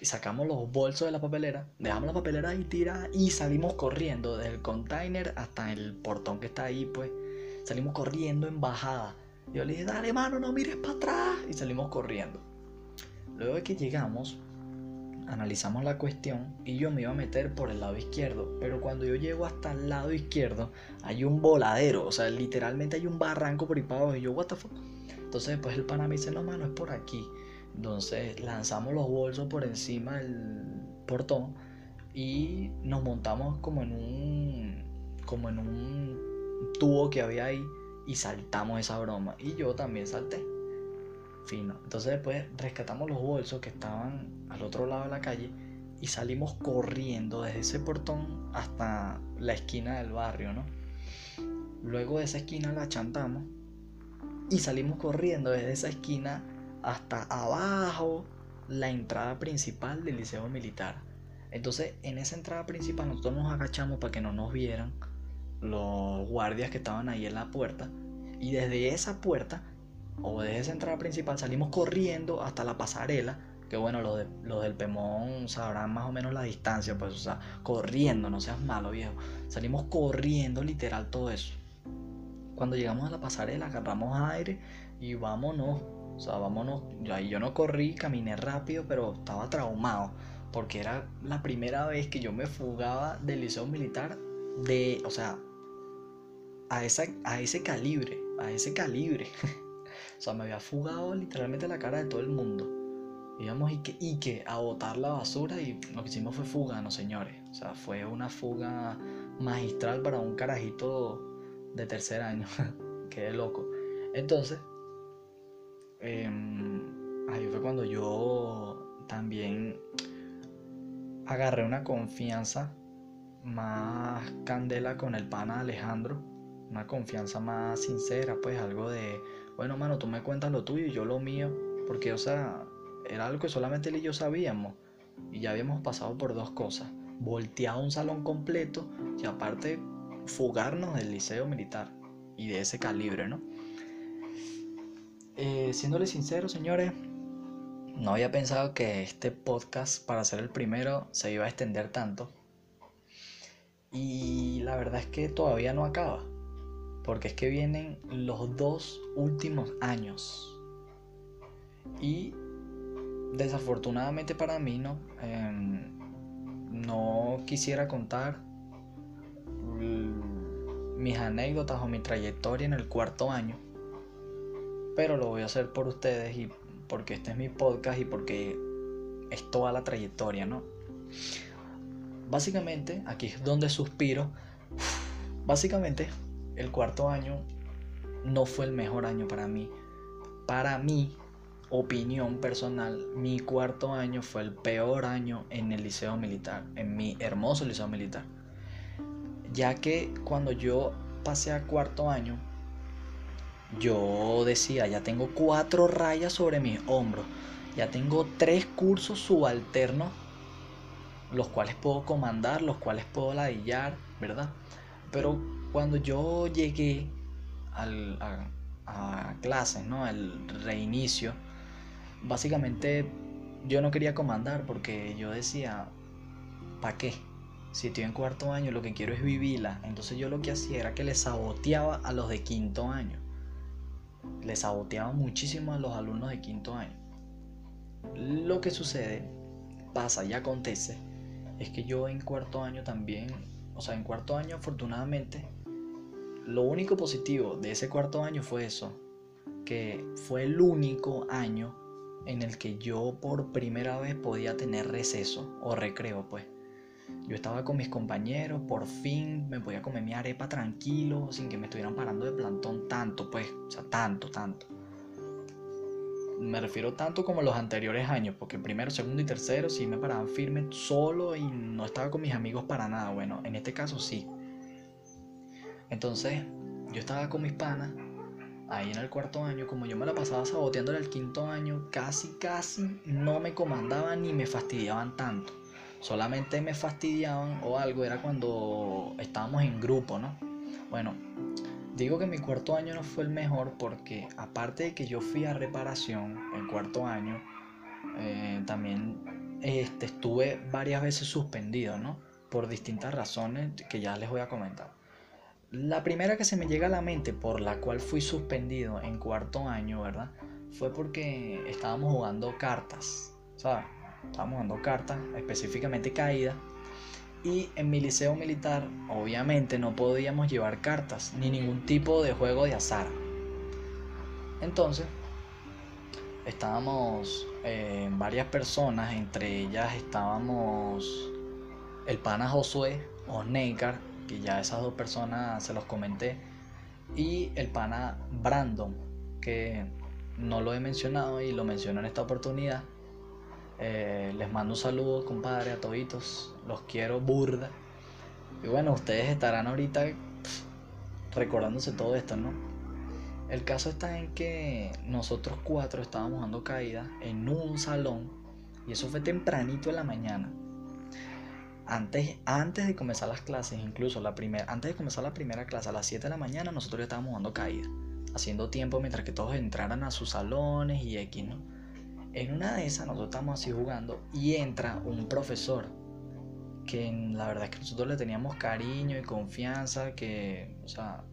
y sacamos los bolsos de la papelera, dejamos la papelera ahí tirada y salimos corriendo desde el container hasta el portón que está ahí, pues salimos corriendo en bajada yo le dije, dale mano, no mires para atrás. Y salimos corriendo. Luego de que llegamos, analizamos la cuestión y yo me iba a meter por el lado izquierdo. Pero cuando yo llego hasta el lado izquierdo, hay un voladero. O sea, literalmente hay un barranco por ahí para. Y yo, what the fuck. Entonces después el pana me dice, no, mano, es por aquí. Entonces lanzamos los bolsos por encima del, portón y nos montamos como en un como en un tubo que había ahí y saltamos esa broma. Y yo también salté. Fino. Entonces después rescatamos los bolsos que estaban al otro lado de la calle y salimos corriendo desde ese portón hasta la esquina del barrio no luego de esa esquina la chantamos y salimos corriendo desde esa esquina hasta abajo la entrada principal del liceo militar. Entonces, en esa entrada principal nosotros nos agachamos para que no nos vieran los guardias que estaban ahí en la puerta. Y desde esa puerta, o desde esa entrada principal, salimos corriendo hasta la pasarela. Que bueno, los, de, los del Pemón sabrán más o menos la distancia, pues, o sea, corriendo, no seas malo, viejo. Salimos corriendo literal todo eso. Cuando llegamos a la pasarela, agarramos aire y vámonos o sea, vámonos. Yo, yo no corrí, caminé rápido, pero estaba traumado. Porque era la primera vez que yo me fugaba del liceo militar de, o sea, a, esa, a ese calibre, a ese calibre. o sea, me había fugado literalmente la cara de todo el mundo. Íbamos y que, y a botar la basura y lo que hicimos fue fuga, no señores. O sea, fue una fuga magistral para un carajito de tercer año. Qué loco. Entonces, Em, ahí fue cuando yo también agarré una confianza más candela con el pana Alejandro, una confianza más sincera, pues algo de, bueno, mano, tú me cuentas lo tuyo y yo lo mío, porque, o sea, era algo que solamente él y yo sabíamos, y ya habíamos pasado por dos cosas, volteado un salón completo y aparte fugarnos del liceo militar y de ese calibre, ¿no? Eh, siéndole sincero, señores, no había pensado que este podcast, para ser el primero, se iba a extender tanto. Y la verdad es que todavía no acaba. Porque es que vienen los dos últimos años. Y desafortunadamente para mí, ¿no? Em, no quisiera contar mis anécdotas o mi trayectoria en el cuarto año pero lo voy a hacer por ustedes y porque este es mi podcast y porque es toda la trayectoria, ¿no? Básicamente, aquí es donde suspiro. Básicamente, el cuarto año no fue el mejor año para mí. Para mi opinión personal, mi cuarto año fue el peor año en el liceo militar, en mi hermoso liceo militar. Ya que cuando yo pasé a cuarto año, yo decía, ya tengo cuatro rayas sobre mis hombros, ya tengo tres cursos subalternos, los cuales puedo comandar, los cuales puedo ladillar, ¿verdad? Pero cuando yo llegué al, a, clases, ¿no? Al reinicio, básicamente yo no quería comandar porque yo decía, ¿para qué? Si estoy en cuarto año, lo que quiero es vivirla. Entonces yo lo que hacía era que le saboteaba a los de quinto año le saboteaba muchísimo a los alumnos de quinto año. Lo que sucede, pasa y acontece, es que yo en cuarto año también, o sea, en cuarto año afortunadamente, lo único positivo de ese cuarto año fue eso, que fue el único año en el que yo por primera vez podía tener receso o recreo, pues. Yo estaba con mis compañeros, por fin me podía comer mi arepa tranquilo, sin que me estuvieran parando de plantón tanto, pues, o sea, tanto, tanto. Me refiero tanto como los anteriores años, porque primero, segundo y tercero sí me paraban firme solo y no estaba con mis amigos para nada. Bueno, en este caso sí. Entonces, yo estaba con mis panas ahí en el cuarto año, como yo me la pasaba saboteando en el quinto año, casi, casi no me comandaban ni me fastidiaban tanto solamente me fastidiaban o algo era cuando estábamos en grupo, ¿no? Bueno, digo que mi cuarto año no fue el mejor porque aparte de que yo fui a reparación en cuarto año, eh, también este, estuve varias veces suspendido, ¿no? Por distintas razones que ya les voy a comentar. La primera que se me llega a la mente por la cual fui suspendido en cuarto año, ¿verdad? Fue porque estábamos jugando cartas, ¿sabes? Estábamos jugando cartas, específicamente caída. Y en mi liceo militar, obviamente, no podíamos llevar cartas ni ningún tipo de juego de azar. Entonces, estábamos eh, varias personas, entre ellas estábamos el pana Josué, Osneikar, que ya esas dos personas se los comenté, y el pana Brandon, que no lo he mencionado y lo menciono en esta oportunidad. Eh, les mando un saludo, compadre, a toditos. Los quiero burda. Y bueno, ustedes estarán ahorita recordándose todo esto, ¿no? El caso está en que nosotros cuatro estábamos dando caída en un salón y eso fue tempranito en la mañana. Antes, antes de comenzar las clases, incluso la primera, antes de comenzar la primera clase a las 7 de la mañana, nosotros ya estábamos dando caída, haciendo tiempo mientras que todos entraran a sus salones y X, ¿no? En una de esas nosotros estamos así jugando y entra un profesor que la verdad es que nosotros le teníamos cariño y confianza, que, o sea,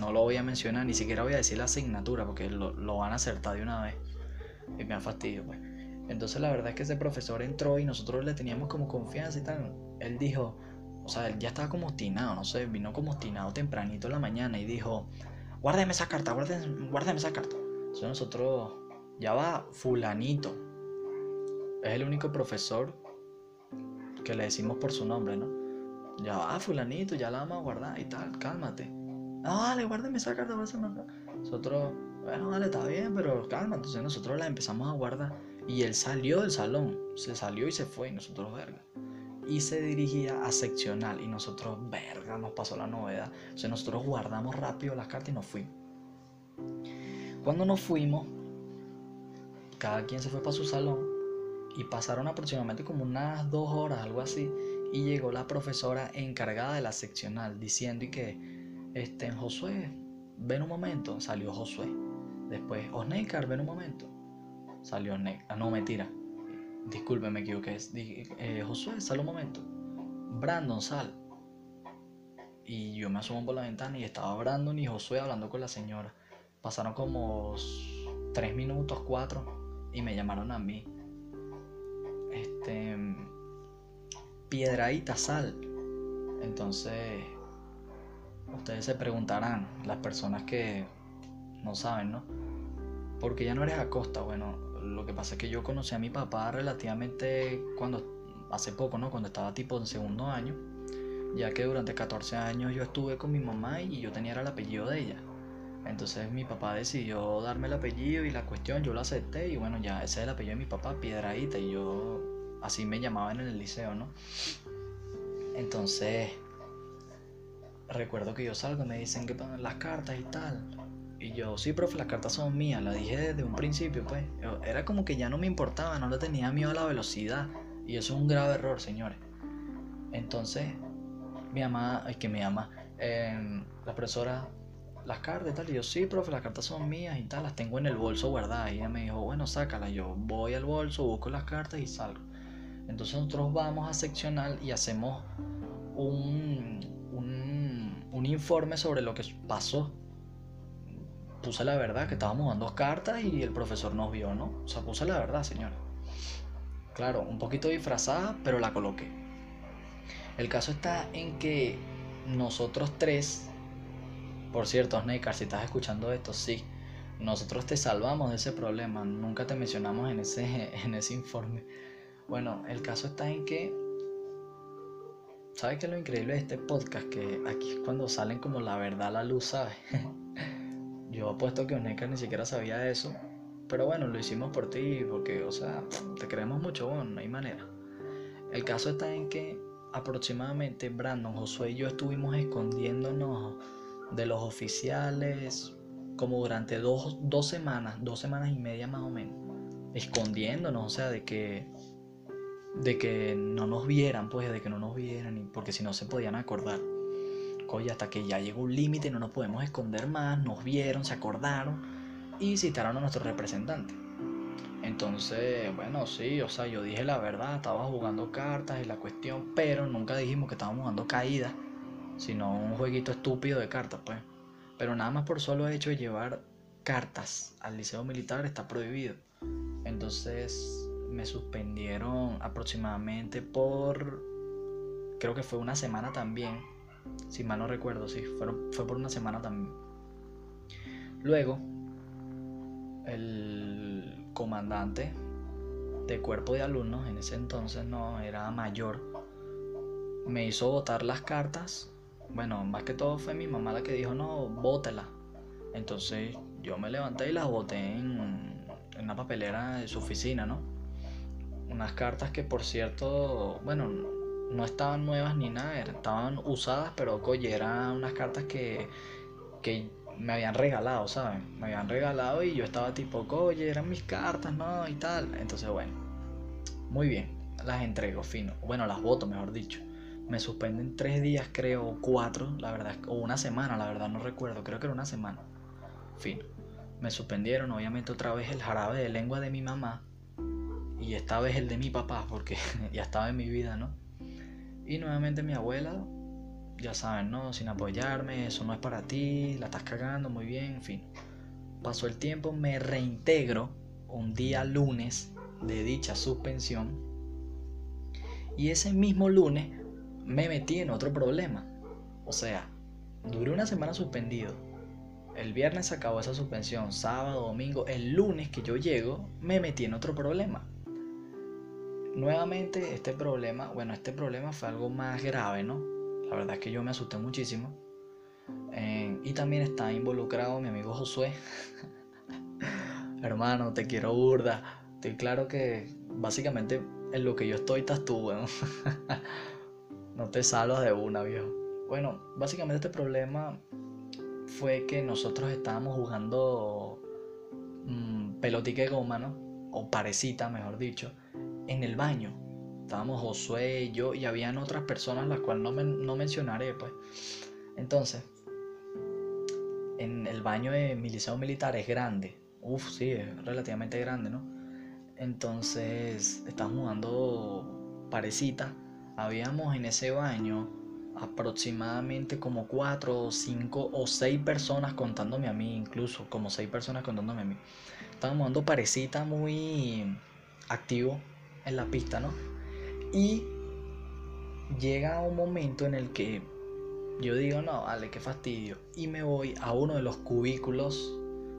no lo voy a mencionar, ni siquiera voy a decir la asignatura porque lo, van a acertar de una vez. Y me da fastidio, pues. Entonces la verdad es que ese profesor entró y nosotros le teníamos como confianza y tal. Él dijo, o sea, él ya estaba como obstinado, no sé, vino como obstinado tempranito en la mañana y dijo, guárdeme esa carta, guárdeme, guárdeme esa carta. Entonces nosotros, ya va fulanito. Es el único profesor que le decimos por su nombre, ¿no? Ya va, fulanito, ya la vamos a guardar y tal, cálmate. No, dale, guárdame esa carta, Nosotros, bueno, dale, está bien, pero calma. Entonces nosotros la empezamos a guardar. Y él salió del salón, se salió y se fue, y nosotros, verga. Y se dirigía a seccional, y nosotros, verga, nos pasó la novedad. Entonces nosotros guardamos rápido las cartas y nos fuimos. Cuando nos fuimos, cada quien se fue para su salón y pasaron aproximadamente como unas dos horas, algo así, y llegó la profesora encargada de la seccional diciendo y que, este, Josué, ven un momento, salió Josué. Después, Osneikar, ven un momento, salió Osneikar. Ah, no, mentira, disculpe, me equivoqué. Eh, Josué, sal un momento. Brandon, sal. Y yo me asomo por la ventana y estaba Brandon y Josué hablando con la señora. Pasaron como tres minutos, cuatro, y me llamaron a mí este, piedradita sal. Entonces, ustedes se preguntarán, las personas que no saben, ¿no? Porque ya no eres Acosta. Bueno, lo que pasa es que yo conocí a mi papá relativamente cuando, hace poco, ¿no? Cuando estaba tipo en segundo año. Ya que durante 14 años yo estuve con mi mamá y yo tenía el apellido de ella. Entonces mi papá decidió darme el apellido y la cuestión yo lo acepté y bueno, ya ese es el apellido de mi papá, Piedradita, y yo así me llamaban en el liceo, ¿no? Entonces, recuerdo que yo salgo me dicen que las cartas y tal. Y yo, sí, profe, las cartas son mías, la dije desde un principio, pues. Era como que ya no me importaba, no le tenía miedo a la velocidad. Y eso es un grave error, señores. Entonces, mi mamá, ay, que me llama, em, la profesora las cartas y tal. Y yo, sí, profe, las cartas son mías y tal, las tengo en el bolso guardadas. Y ella me dijo, bueno, sácalas. Yo voy al bolso, busco las cartas y salgo. Entonces nosotros vamos a seccional y hacemos un, un, un informe sobre lo que pasó. Puse la verdad, que estábamos dando cartas y el profesor nos vio, ¿no? O sea, puse la verdad, señora. Claro, un poquito disfrazada, pero la coloqué. El caso está en que nosotros tres por cierto, Snaker, si estás escuchando esto, sí. Nosotros te salvamos de ese problema. Nunca te mencionamos en ese, en ese informe. Bueno, el caso está en que. ¿Sabes qué es lo increíble de este podcast? Que aquí es cuando salen como la verdad a la luz, ¿sabes? Yo apuesto que Oneca ni siquiera sabía eso. Pero bueno, lo hicimos por ti, porque, o sea, te queremos mucho, bueno, no hay manera. El caso está en que aproximadamente Brandon, Josué y yo estuvimos escondiéndonos de los oficiales como durante dos, dos semanas, dos semanas y media más o menos, escondiéndonos, o sea, de que de que no nos vieran, pues, de que no nos vieran, porque si no se podían acordar. Oye, hasta que ya llegó un límite, no nos podemos esconder más, nos vieron, se acordaron y citaron a nuestro representante. Entonces, bueno, sí, o sea, yo dije la verdad, estaba jugando cartas y la cuestión, pero nunca dijimos que estábamos jugando caídas sino un jueguito estúpido de cartas, pues. Pero nada más por solo hecho de llevar cartas al liceo militar está prohibido. Entonces me suspendieron aproximadamente por, creo que fue una semana también, si mal no recuerdo, sí, fue por una semana también. Luego, el comandante de cuerpo de alumnos, en ese entonces no, era mayor, me hizo botar las cartas. Bueno, más que todo fue mi mamá la que dijo, no, bótela. Entonces yo me levanté y las boté en, una papelera de su oficina, ¿no? Unas cartas que por cierto, bueno, no estaban nuevas ni nada, estaban usadas, pero oye, eran unas cartas que, que me habían regalado, ¿saben? Me habían regalado y yo estaba tipo, oye, eran mis cartas, ¿no? Y tal. Entonces, bueno, muy bien, las entrego, fino. Bueno, las voto, mejor dicho. Me suspenden tres días, creo, o cuatro, la verdad, o una semana, la verdad, no recuerdo, creo que era una semana. Fino. Me suspendieron, obviamente, otra vez el jarabe de lengua de mi mamá. Y esta vez el de mi papá, porque ya estaba en mi vida, ¿no? Y nuevamente mi abuela ya saben, ¿no? Sin apoyarme, eso no es para ti, la estás cagando, muy bien, en fin. Pasó el tiempo, me reintegro un día lunes de dicha suspensión y ese mismo lunes me metí en otro problema. O sea, duré una semana suspendido. El viernes acabó esa suspensión, sábado, domingo, el lunes que yo llego, me metí en otro problema. Nuevamente este problema, bueno, este problema fue algo más grave, ¿no? La verdad es que yo me asusté muchísimo. Eh, y también está involucrado mi amigo Josué. Hermano, te quiero burda. Estoy claro que básicamente en lo que yo estoy estás tú. no te salvas de una, viejo. Bueno, básicamente este problema fue que nosotros estábamos jugando mmm, pelotique goma, ¿no? O parecita, mejor dicho, en el baño. Estábamos Josué yo y habían otras personas las cuales no, no mencionaré pues. Entonces en el baño de mi liceo militar es grande. Uf, sí es relativamente grande no entonces estábamos jugando parecita habíamos en ese baño aproximadamente como cuatro, cinco o seis personas contándome a mí, incluso como seis personas contándome a mí. Estábamos jugando parecita muy activo en la pista, ¿no? Y llega un momento en el que yo digo, no, vale, qué fastidio. Y me voy a uno de los cubículos.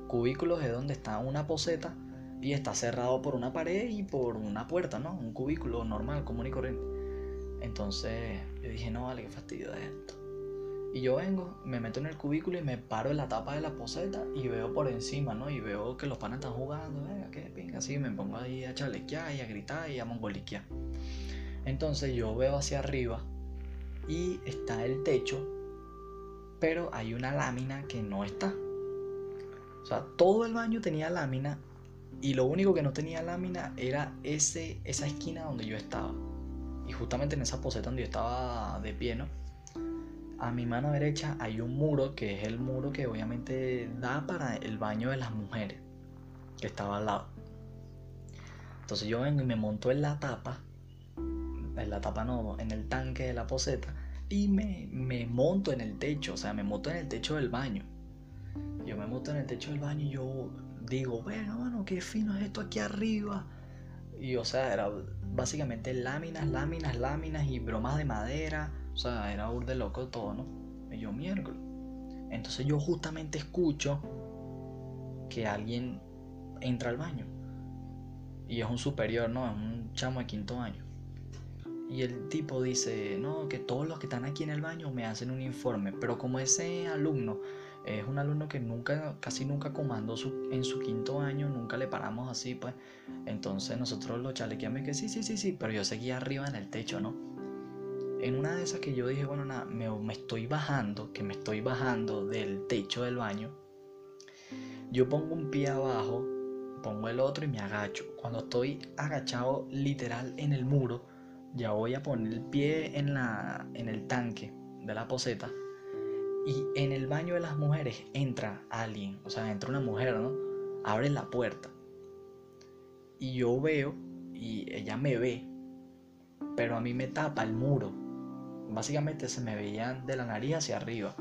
Cubículos es donde está una poseta y está cerrado por una pared y por una puerta, ¿no? Un cubículo normal, común y corriente. Entonces yo dije, no, vale, qué fastidio de esto. Y yo vengo, me meto en el cubículo y me paro en la tapa de la poseta y veo por encima, ¿no? Y veo que los panes están jugando, venga, qué pinga, así me pongo ahí a chalequear y a gritar y a mongoliquear. Entonces yo veo hacia arriba y está el techo, pero hay una lámina que no está. O sea, todo el baño tenía lámina y lo único que no tenía lámina era ese, esa esquina donde yo estaba. Y justamente en esa poseta donde yo estaba de pie, ¿no? A mi mano derecha hay un muro que es el muro que obviamente da para el baño de las mujeres, que estaba al lado. Entonces yo vengo y me monto en la tapa en la tapa no, en el tanque de la poseta y me, me monto en el techo, o sea, me monto en el techo del baño. Yo me monto en el techo del baño y yo digo, bueno, mano, qué fino es esto aquí arriba. Y o sea, era básicamente láminas, láminas, láminas y bromas de madera. O sea, era de loco todo, ¿no? Y yo miércoles. Entonces yo justamente escucho que alguien entra al baño. Y es un superior, ¿no? Es un chamo de quinto año. Y el tipo dice, no, que todos los que están aquí en el baño me hacen un informe, pero como ese alumno es un alumno que nunca, casi nunca comandó en su quinto año, nunca le paramos así, pues, entonces nosotros lo chalequeamos y que sí, sí, sí, sí, pero yo seguía arriba en el techo, ¿no? En una de esas que yo dije, bueno, nada, me, me estoy bajando, que me estoy bajando del techo del baño, yo pongo un pie abajo, pongo el otro y me agacho. Cuando estoy agachado literal en el muro, ya voy a poner el pie en, la, en el tanque de la poseta y en el baño de las mujeres entra alguien, o sea, entra una mujer, ¿no? Abre la puerta y yo veo y ella me ve, pero a mí me tapa el muro. Básicamente se me veían de la nariz hacia arriba.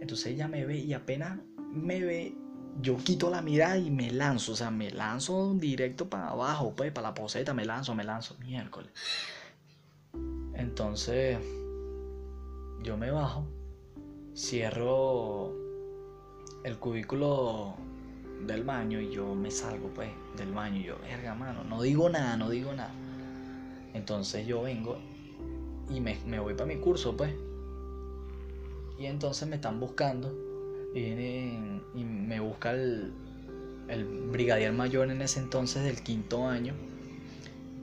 Entonces ella me ve y apenas me ve, yo quito la mirada y me lanzo, o sea, me lanzo directo para abajo, pues, para la poseta, me lanzo, me lanzo, miércoles. Entonces, yo me bajo, cierro el cubículo del baño y yo me salgo pues del baño y yo, verga, mano, no digo nada, no digo nada. Entonces yo vengo y me, voy para mi curso pues. Y entonces me están buscando y y me busca el, el brigadier mayor en ese entonces del quinto año.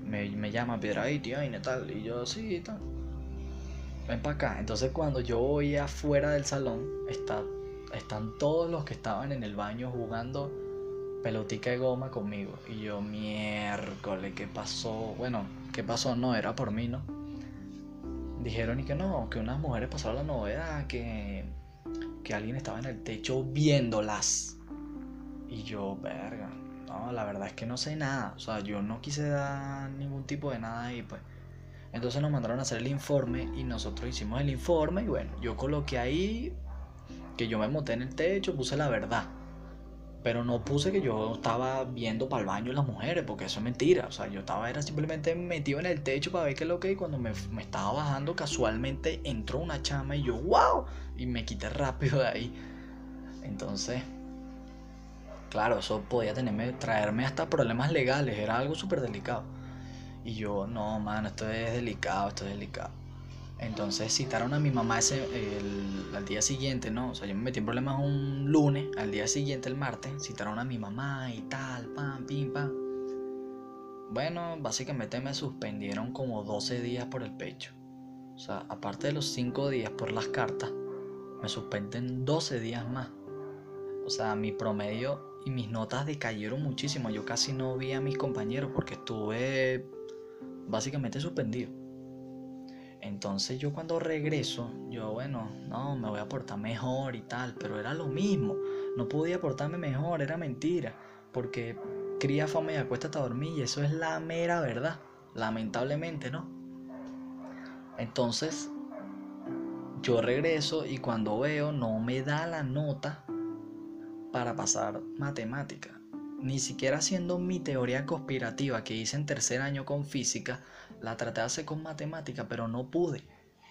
Me, me llama, Piedra, y tío, y tal. Y yo, sí, tal. Ven para acá. Entonces cuando yo voy afuera del salón, está, están todos los que estaban en el baño jugando pelotica de goma conmigo. Y yo, miércoles, ¿qué pasó? Bueno, ¿qué pasó? No, era por mí, ¿no? Dijeron y que no, que unas mujeres pasaron la novedad, que, que alguien estaba en el techo viéndolas. Y yo, verga, no, la verdad es que no sé nada. O sea, yo no quise dar ningún tipo de nada ahí, pues. Entonces nos mandaron a hacer el informe y nosotros hicimos el informe y bueno, yo coloqué ahí que yo me monté en el techo, puse la verdad. Pero no puse que yo estaba viendo para el baño las mujeres, porque eso es mentira. O sea, yo estaba era simplemente metido en el techo para ver qué es lo que y cuando me, estaba bajando casualmente entró una chama y yo, wow, y me quité rápido de ahí. Entonces, claro, eso podía tenerme, traerme hasta problemas legales, era algo súper delicado. Y yo, no, mano, esto es delicado, esto es delicado. Entonces citaron a mi mamá ese, el, al día siguiente, ¿no? O sea, yo me metí en problemas un lunes, al día siguiente, el martes, citaron a mi mamá y tal, pam, pim, pam. Bueno, básicamente me suspendieron como 12 días por el pecho. O sea, aparte de los 5 días por las cartas, me suspenden 12 días más. O sea, mi promedio y mis notas decayeron muchísimo. Yo casi no vi a mis compañeros porque estuve básicamente suspendido. Entonces yo cuando regreso, yo bueno, no, me voy a portar mejor y tal, pero era lo mismo. No podía portarme mejor, era mentira. Porque cría fama y acuéstate a dormir y eso es la mera verdad. Lamentablemente, ¿no? Entonces, yo regreso y cuando veo no me da la nota para pasar matemática. Ni siquiera haciendo mi teoría conspirativa que hice en tercer año con física, la traté de hacer con matemática, pero no pude.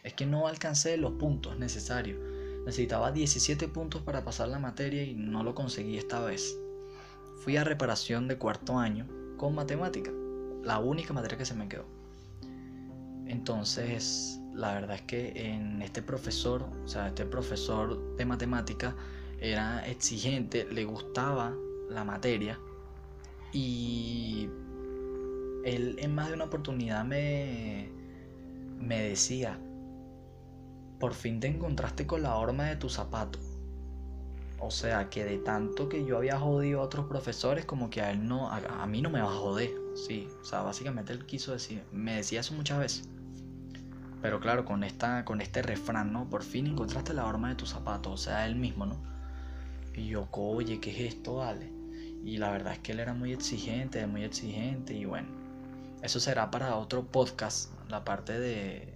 Es que no alcancé los puntos necesarios. Necesitaba 17 puntos para pasar la materia y no lo conseguí esta vez. Fui a reparación de cuarto año con matemática, la única materia que se me quedó. Entonces, la verdad es que en este profesor, o sea, este profesor de matemática era exigente, le gustaba la materia y él en más de una oportunidad me, me decía, por fin te encontraste con la horma de tu zapato. O sea, que de tanto que yo había jodido a otros profesores, como que a él no, a, mí no me va a joder. Sí, o sea, básicamente él quiso decir, me decía eso muchas veces. Pero claro, con, esta, con este refrán, ¿no? Por fin encontraste la horma de tu zapato, o sea, él mismo, ¿no? Y yo, oye, ¿qué es esto, vale? Y la verdad es que él era muy exigente, muy exigente, y bueno, eso será para otro podcast, la parte de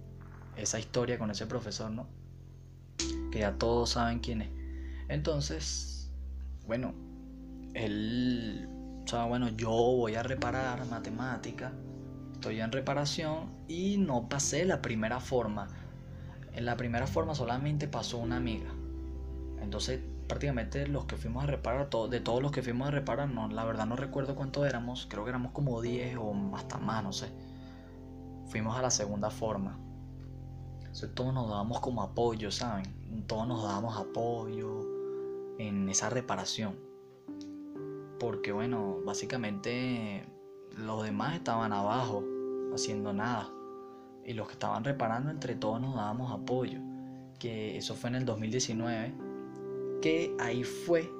esa historia con ese profesor, ¿no? Que ya todos saben quién es. Entonces, bueno, él, o sea, bueno, yo voy a reparar matemática, estoy en reparación y no pasé la primera forma. En la primera forma solamente pasó una amiga. Entonces prácticamente los que fuimos a reparar, de todos los que fuimos a reparar, no, la verdad no recuerdo cuántos éramos, creo que éramos como 10 o hasta más, no sé. Fuimos a la segunda forma. Entonces todos nos dábamos como apoyo, ¿saben? Todos nos dábamos apoyo en esa reparación. Porque bueno, básicamente los demás estaban abajo, haciendo nada. Y los que estaban reparando, entre todos nos dábamos apoyo. Que eso fue en el 2019 que ahí fue,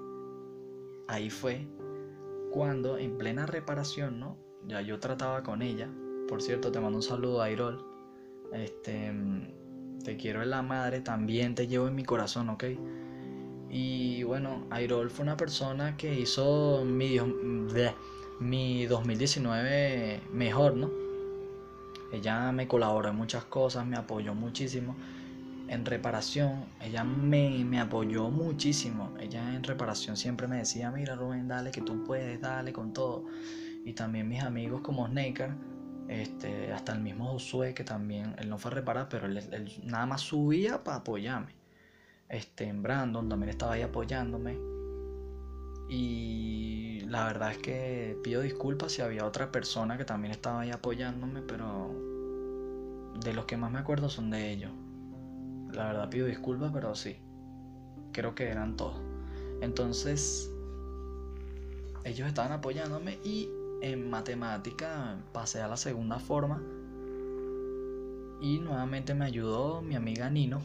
ahí fue cuando en plena reparación, ¿no? Ya yo trataba con ella. Por cierto, te mando un saludo a Airol. Este, te quiero en la madre, también te llevo en mi corazón, ¿ok? Y bueno, Airol fue una persona que hizo mi, mi 2019 mejor, ¿no? Ella me colaboró en muchas cosas, me apoyó muchísimo en reparación, ella me, apoyó muchísimo. Ella en reparación siempre me decía, mira Rubén, dale que tú puedes, dale con todo. Y también mis amigos como Snaker, este, hasta el mismo Josué, que también, él no fue a reparar, pero él, nada más subía para apoyarme. Este, Brandon también estaba ahí apoyándome. Y la verdad es que pido disculpas si había otra persona que también estaba ahí apoyándome, pero de los que más me acuerdo son de ellos. La verdad pido disculpas, pero sí. Creo que eran todos. Entonces, ellos estaban apoyándome y en matemática pasé a la segunda forma. Y nuevamente me ayudó mi amiga Nino,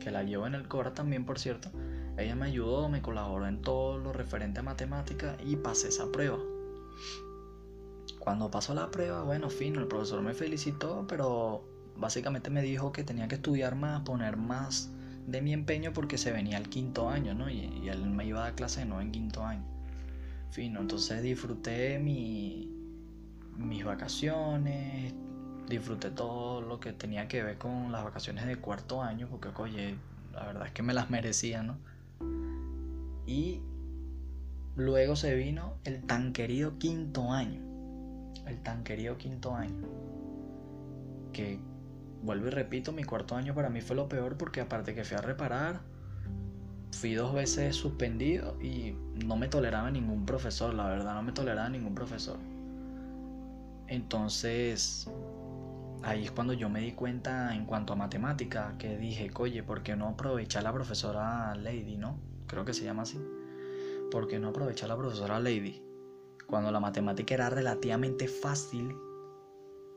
que la llevo en el Cora también, por cierto. Ella me ayudó, me colaboró en todo lo referente a matemática y pasé esa prueba. Cuando pasó la prueba, bueno, fino, el profesor me felicitó, pero básicamente me dijo que tenía que estudiar más, poner más de mi empeño porque se venía el quinto año, ¿no? Y, él me iba a dar clase no en quinto año. Fino, entonces disfruté mi, mis vacaciones, disfruté todo lo que tenía que ver con las vacaciones de cuarto año, porque oye, la verdad es que me las merecía, ¿no? Y luego se vino el tan querido quinto año. El tan querido quinto año. Que vuelvo y repito, mi cuarto año para mí fue lo peor porque aparte que fui a reparar, fui dos veces suspendido y no me toleraba ningún profesor, la verdad, no me toleraba ningún profesor. Entonces, ahí es cuando yo me di cuenta en cuanto a matemática, que dije, oye, ¿por qué no aprovechar la profesora Lady, no? Creo que se llama así. ¿Por qué no aprovechar la profesora Lady? Cuando la matemática era relativamente fácil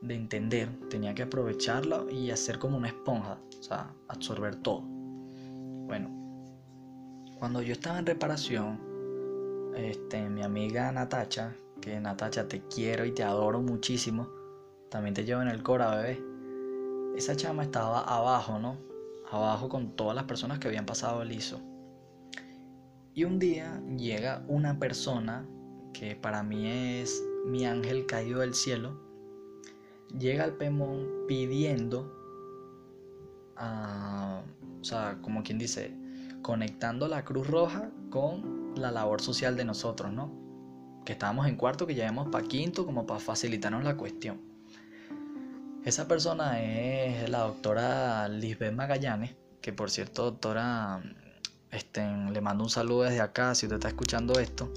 de entender, tenía que aprovecharla y hacer como una esponja, o sea, absorber todo. Bueno, cuando yo estaba en reparación, este, mi amiga Natacha, que Natacha te quiero y te adoro muchísimo, también te llevo en el Cora, bebé. Esa chama estaba abajo, ¿no? Abajo con todas las personas que habían pasado el ISO. Y un día llega una persona que para mí es mi ángel caído del cielo. Llega al Pemón pidiendo, o sea, como quien dice, conectando la Cruz Roja con la labor social de nosotros, ¿no? Que estábamos en cuarto, que llevamos para quinto, como para facilitarnos la cuestión. Esa persona es la doctora Lisbeth Magallanes, que por cierto, doctora, este, le mando un saludo desde acá, si usted está escuchando esto.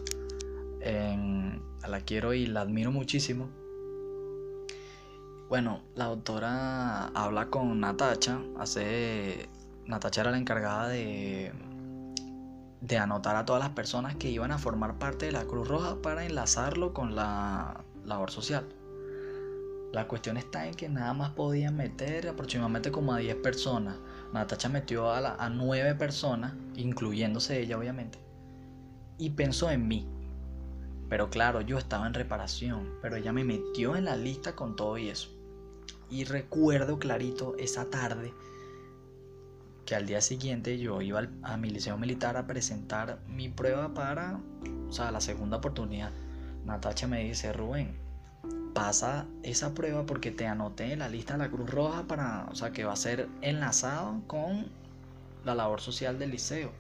la quiero y la admiro muchísimo. Bueno, la doctora habla con Natacha, hace... Natacha era la encargada de, de anotar a todas las personas que iban a formar parte de la Cruz Roja para enlazarlo con la labor social. La cuestión está en que nada más podían meter aproximadamente como a 10 personas. Natacha metió a, a 9 personas, incluyéndose ella obviamente, y pensó en mí. Pero claro, yo estaba en reparación, pero ella me metió en la lista con todo y eso. Y recuerdo clarito esa tarde que al día siguiente yo iba a mi liceo militar a presentar mi prueba para, o sea, la segunda oportunidad. Natacha me dice, Rubén, pasa esa prueba porque te anoté en la lista de la Cruz Roja para, o sea, que va a ser enlazado con la labor social del liceo.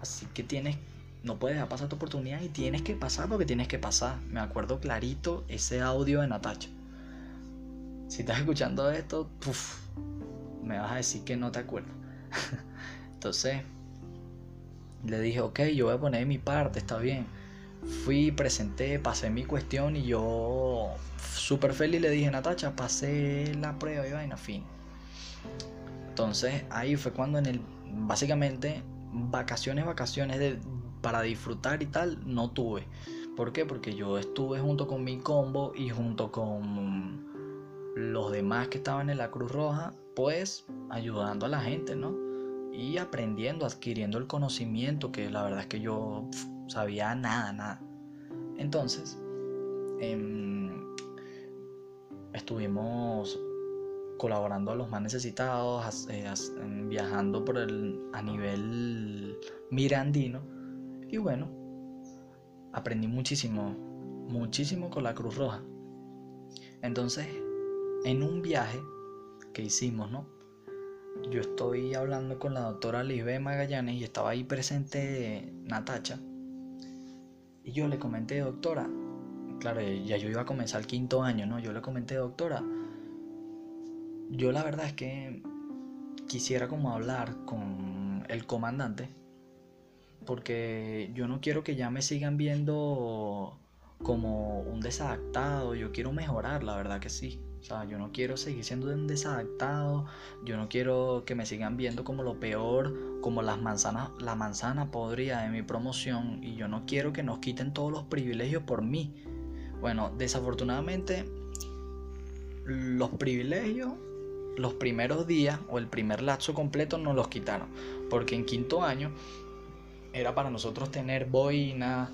Así que tienes, no puedes dejar pasar tu oportunidad y tienes que pasar porque tienes que pasar. Me acuerdo clarito ese audio de Natacha. Si estás escuchando esto, me vas a decir que no te acuerdas. Entonces, le dije, ok, yo voy a poner mi parte, está bien. Fui, presenté, pasé mi cuestión y yo súper feliz le dije, Natacha, pasé la prueba y vaina, fin. Entonces ahí fue cuando en el, básicamente, vacaciones, vacaciones de, para disfrutar y tal, no tuve. ¿Por qué? Porque yo estuve junto con mi combo y junto con los demás que estaban en la Cruz Roja, pues ayudando a la gente, ¿no? Y aprendiendo, adquiriendo el conocimiento, que la verdad es que yo sabía nada, nada. Entonces, em, estuvimos colaborando a los más necesitados, eh, viajando por el, a nivel mirandino. Y bueno, aprendí muchísimo, muchísimo con la Cruz Roja. Entonces, en un viaje que hicimos, ¿no? Yo estoy hablando con la doctora Libe Magallanes y estaba ahí presente Natacha. Y yo le comenté, doctora, claro, ya yo iba a comenzar el quinto año, ¿no? Yo le comenté, doctora, yo la verdad es que quisiera como hablar con el comandante porque yo no quiero que ya me sigan viendo como un desadaptado, yo quiero mejorar, la verdad que sí. O sea, yo no quiero seguir siendo un desadaptado, yo no quiero que me sigan viendo como lo peor, como las manzanas, la manzana podría de mi promoción y yo no quiero que nos quiten todos los privilegios por mí. Bueno, desafortunadamente los privilegios los primeros días o el primer lapso completo nos los quitaron, porque en quinto año era para nosotros tener boina,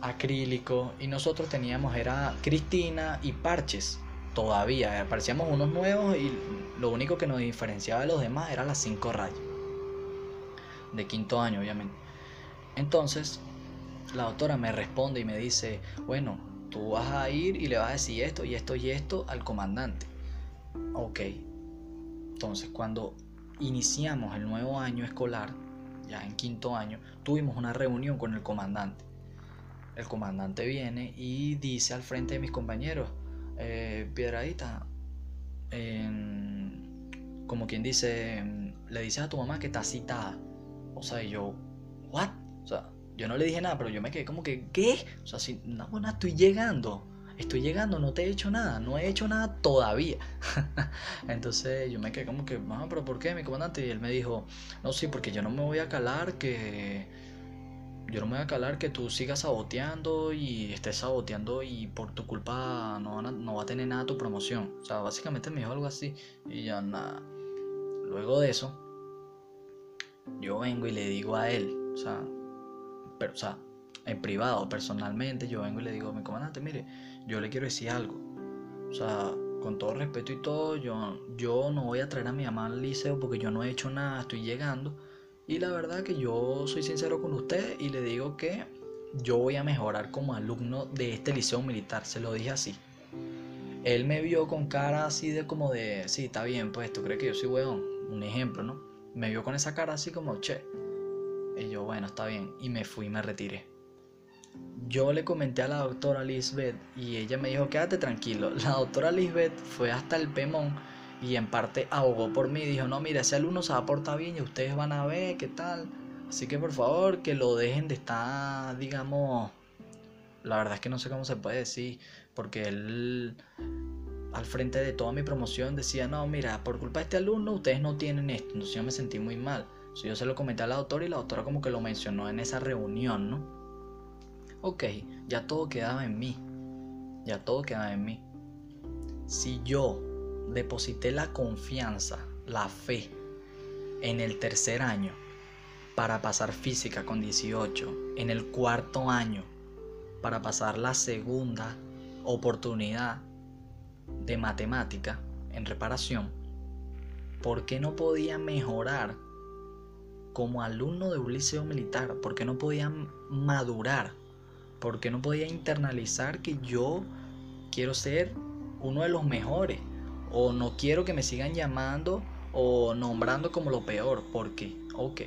acrílico y nosotros teníamos era Cristina y parches todavía. Parecíamos unos nuevos y lo único que nos diferenciaba de los demás era las cinco rayas. De quinto año, obviamente. Entonces, la doctora me responde y me dice, bueno, tú vas a ir y le vas a decir esto y esto y esto al comandante. Ok. Entonces, cuando iniciamos el nuevo año escolar, ya en quinto año, tuvimos una reunión con el comandante. El comandante viene y dice al frente de mis compañeros, eh, Piedradita, como quien dice, le dices a tu mamá que está citada. O sea, yo, ¿what? O sea, yo no le dije nada, pero yo me quedé como que, ¿qué? O sea, si, no, bueno, estoy llegando. Estoy llegando, no te he hecho nada, no he hecho nada todavía. Entonces yo me quedé como que, ah, pero ¿por qué, mi comandante? Y él me dijo, no, sí, porque yo no me voy a calar que yo no me voy a calar que tú sigas saboteando y estés saboteando y por tu culpa no, no va a tener nada tu promoción. O sea, básicamente me dijo algo así y ya nada. Luego de eso, yo vengo y le digo a él, o sea, pero, o sea, en privado, personalmente, yo vengo y le digo a mi comandante, mire, yo le quiero decir algo. O sea, con todo respeto y todo, yo, yo no voy a traer a mi mamá al liceo porque yo no he hecho nada, estoy llegando y la verdad que yo soy sincero con usted y le digo que yo voy a mejorar como alumno de este liceo militar, se lo dije así. Él me vio con cara así de como de, sí, está bien, pues tú crees que yo soy weón, un ejemplo, ¿no? Me vio con esa cara así como, che. Y yo, bueno, está bien. Y me fui y me retiré. Yo le comenté a la doctora Lisbeth y ella me dijo, quédate tranquilo. La doctora Lisbeth fue hasta el Pemón y en parte abogó por mí. Dijo, no, mira, ese alumno se va a portar bien y ustedes van a ver qué tal. Así que por favor que lo dejen de estar, digamos, la verdad es que no sé cómo se puede decir, porque él al frente de toda mi promoción decía, no, mira, por culpa de este alumno ustedes no tienen esto. Entonces yo me sentí muy mal. Entonces yo se lo comenté a la doctora y la doctora como que lo mencionó en esa reunión, ¿no? Ok, ya todo quedaba en mí. Ya todo quedaba en mí. Si yo deposité la confianza, la fe en el tercer año para pasar física con 18, en el cuarto año para pasar la segunda oportunidad de matemática en reparación, ¿por qué no podía mejorar como alumno de un liceo militar? ¿Por qué no podía madurar? ¿Por qué no podía internalizar que yo quiero ser uno de los mejores? O no quiero que me sigan llamando o nombrando como lo peor, porque, ok,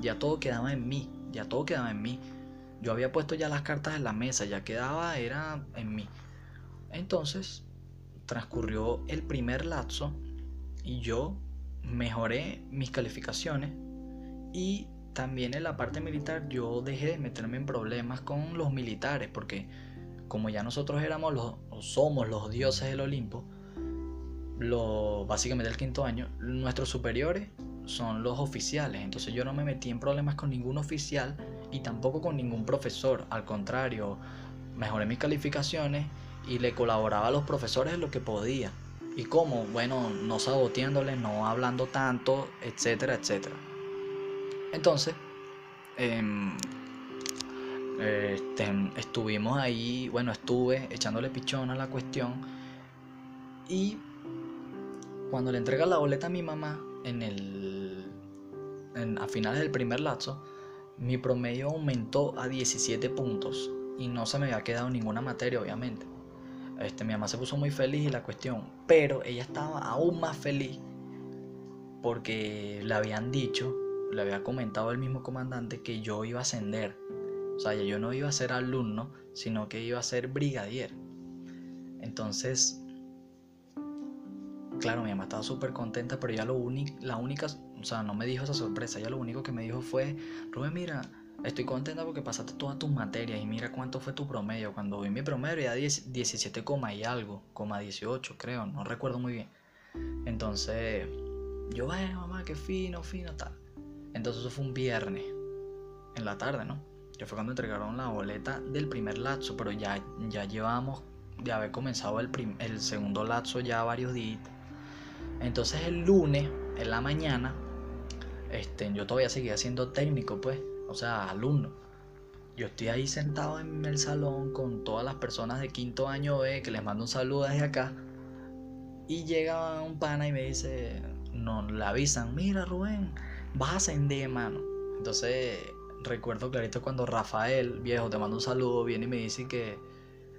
ya todo quedaba en mí, ya todo quedaba en mí. Yo había puesto ya las cartas en la mesa, ya quedaba, era en mí. Entonces, transcurrió el primer lapso y yo mejoré mis calificaciones y también en la parte militar yo dejé de meterme en problemas con los militares porque como ya nosotros éramos los somos los dioses del Olimpo, lo, básicamente el quinto año, nuestros superiores son los oficiales. Entonces yo no me metí en problemas con ningún oficial y tampoco con ningún profesor. Al contrario, mejoré mis calificaciones y le colaboraba a los profesores lo que podía. ¿Y cómo? Bueno, no saboteándole, no hablando tanto, etcétera, etcétera. Entonces, em, este, estuvimos ahí, bueno, estuve echándole pichón a la cuestión y cuando le entrega la boleta a mi mamá en el, a finales del primer lapso, mi promedio aumentó a 17 puntos y no se me había quedado ninguna materia, obviamente. Este, mi mamá se puso muy feliz y la cuestión, pero ella estaba aún más feliz porque le habían dicho, le había comentado el mismo comandante que yo iba a ascender. O sea, yo no iba a ser alumno, sino que iba a ser brigadier. Entonces, claro, mi mamá estaba súper contenta, pero ya lo único, la única, o sea, no me dijo esa sorpresa, ya lo único que me dijo fue, Rubén, mira, estoy contenta porque pasaste todas tus materias y mira cuánto fue tu promedio. Cuando vi mi promedio ya 17, y algo, coma 18 creo, no recuerdo muy bien. Entonces, yo, bueno, mamá, qué fino, fino, tal. Entonces eso fue un viernes, en la tarde, ¿no? Que fue cuando entregaron la boleta del primer lapso, pero ya, ya llevamos de haber comenzado el, el segundo lapso ya varios días. Entonces el lunes, en la mañana, este, yo todavía seguía siendo técnico, pues, o sea, alumno. Yo estoy ahí sentado en el salón con todas las personas de quinto año B, que les mando un saludo desde acá. Y llega un pana y me dice, no, le avisan, mira Rubén, vas a ascender, mano. Entonces, recuerdo clarito cuando Rafael, viejo, te mando un saludo, viene y me dice que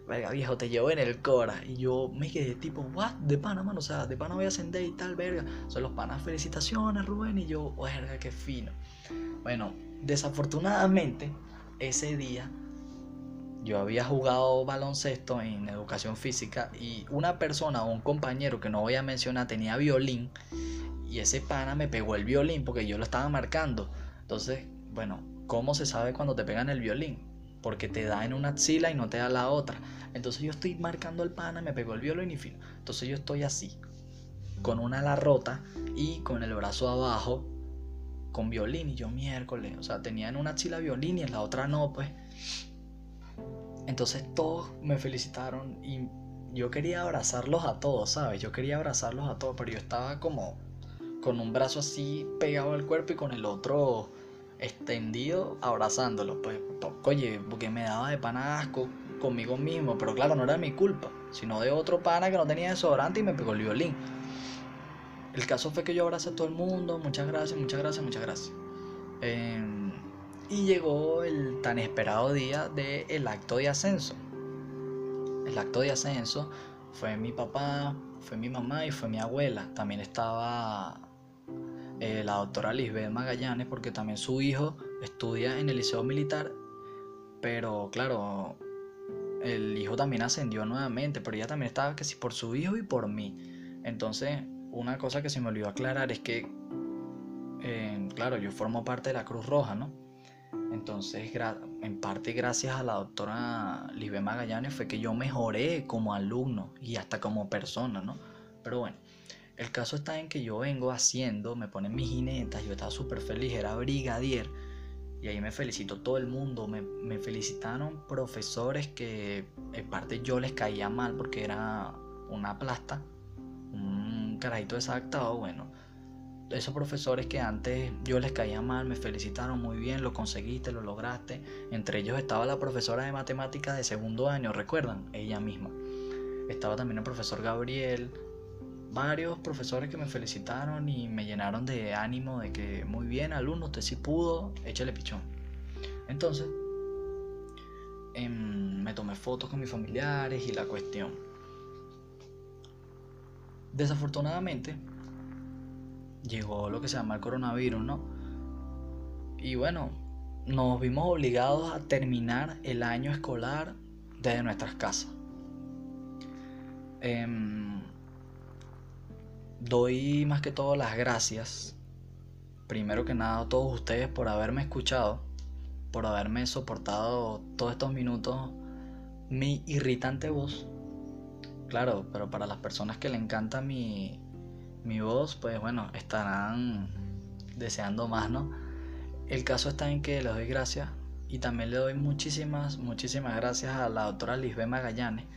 verga viejo, te llevo en el Cora. Y yo me quedé tipo, what? De pana, mano, o sea, de pana voy a ascender y tal, verga. Son los panas, felicitaciones, Rubén. Y yo, verga, qué fino. Bueno, desafortunadamente, ese día yo había jugado baloncesto en educación física y una persona o un compañero que no voy a mencionar tenía violín y ese pana me pegó el violín porque yo lo estaba marcando. Entonces, bueno, ¿cómo se sabe cuando te pegan el violín? Porque te da en una axila y no te da la otra. Entonces yo estoy marcando el pana, me pegó el violín y fin. Entonces yo estoy así, con una ala rota y con el brazo abajo, con violín. Y yo miércoles, o sea, tenía en una axila violín y en la otra no, pues. Entonces todos me felicitaron y yo quería abrazarlos a todos, ¿sabes? Yo quería abrazarlos a todos, pero yo estaba como con un brazo así pegado al cuerpo y con el otro extendido abrazándolo. Pues, oye, porque me daba de pana asco conmigo mismo, pero claro, no era mi culpa, sino de otro pana que no tenía desodorante y me pegó el violín. El caso fue que yo abracé a todo el mundo, muchas gracias, muchas gracias, muchas gracias. Em, y llegó el tan esperado día del acto de ascenso. El acto de ascenso fue mi papá, fue mi mamá y fue mi abuela. También estaba eh, la doctora Lisbeth Magallanes porque también su hijo estudia en el liceo militar. Pero claro, el hijo también ascendió nuevamente, pero ella también estaba que por su hijo y por mí. Entonces, una cosa que se me olvidó aclarar es que, eh, claro, yo formo parte de la Cruz Roja, ¿no? Entonces, en parte gracias a la doctora Lisbeth Magallanes fue que yo mejoré como alumno y hasta como persona, ¿no? Pero bueno, el caso está en que yo vengo haciendo, me ponen mis jinetas, yo estaba súper feliz, era brigadier y ahí me felicitó todo el mundo, me, felicitaron profesores que en parte yo les caía mal porque era una plasta, un carajito desactado, bueno. Esos profesores que antes yo les caía mal me felicitaron muy bien, lo conseguiste, lo lograste. Entre ellos estaba la profesora de matemáticas de segundo año, ¿recuerdan? Ella misma. Estaba también el profesor Gabriel, varios profesores que me felicitaron y me llenaron de ánimo de que muy bien, alumno, usted sí pudo, échale pichón. Entonces, em, me tomé fotos con mis familiares y la cuestión. Desafortunadamente, llegó lo que se llama el coronavirus, ¿no? Y bueno, nos vimos obligados a terminar el año escolar desde nuestras casas. Eh, doy más que todo las gracias, primero que nada a todos ustedes por haberme escuchado, por haberme soportado todos estos minutos mi irritante voz. Claro, pero para las personas que le encanta mi, mi voz, pues bueno, estarán deseando más, ¿no? El caso está en que les doy gracias y también le doy muchísimas, muchísimas gracias a la doctora Lisbeth Magallanes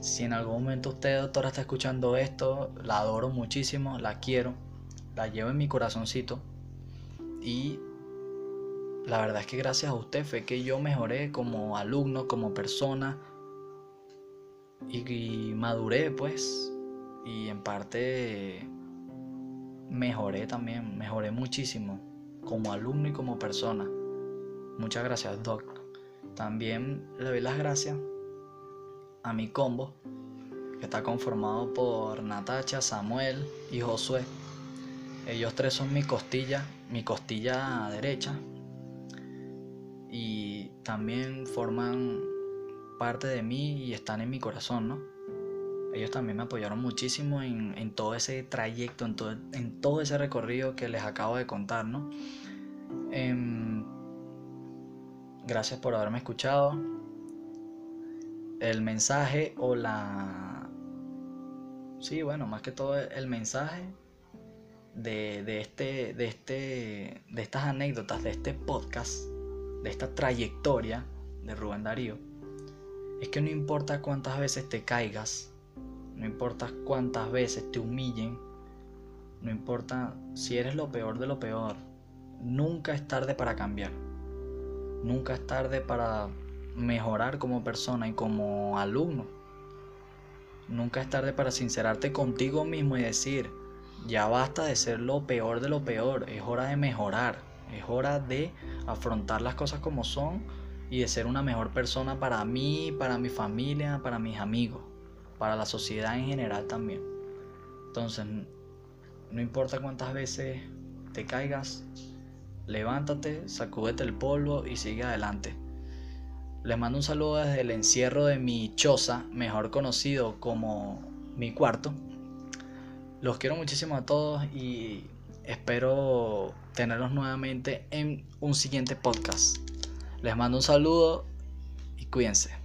si en algún momento usted, doctora, está escuchando esto, la adoro muchísimo, la quiero, la llevo en mi corazoncito. Y la verdad es que gracias a usted fue que yo mejoré como alumno, como persona. Y, maduré, pues. Y en parte mejoré también, mejoré muchísimo como alumno y como persona. Muchas gracias, Doc. También le doy las gracias a mi combo, que está conformado por Natacha, Samuel y Josué. Ellos tres son mi costilla, mi costilla derecha. Y también forman parte de mí y están en mi corazón, ¿no? Ellos también me apoyaron muchísimo en, todo ese trayecto, en todo, ese recorrido que les acabo de contar, ¿no? Em, Gracias por haberme escuchado. El mensaje o la... Sí, bueno, más que todo el mensaje de, de, este, de, este, de estas anécdotas, de este podcast, de esta trayectoria de Rubén Darío, es que no importa cuántas veces te caigas, no importa cuántas veces te humillen, no importa si eres lo peor de lo peor, nunca es tarde para cambiar. Nunca es tarde para mejorar como persona y como alumno. Nunca es tarde para sincerarte contigo mismo y decir, ya basta de ser lo peor de lo peor, es hora de mejorar, es hora de afrontar las cosas como son y de ser una mejor persona para mí, para mi familia, para mis amigos, para la sociedad en general también. Entonces, no importa cuántas veces te caigas, levántate, sacúdete el polvo y sigue adelante. Les mando un saludo desde el encierro de mi choza, mejor conocido como mi cuarto. Los quiero muchísimo a todos y espero tenerlos nuevamente en un siguiente podcast. Les mando un saludo y cuídense.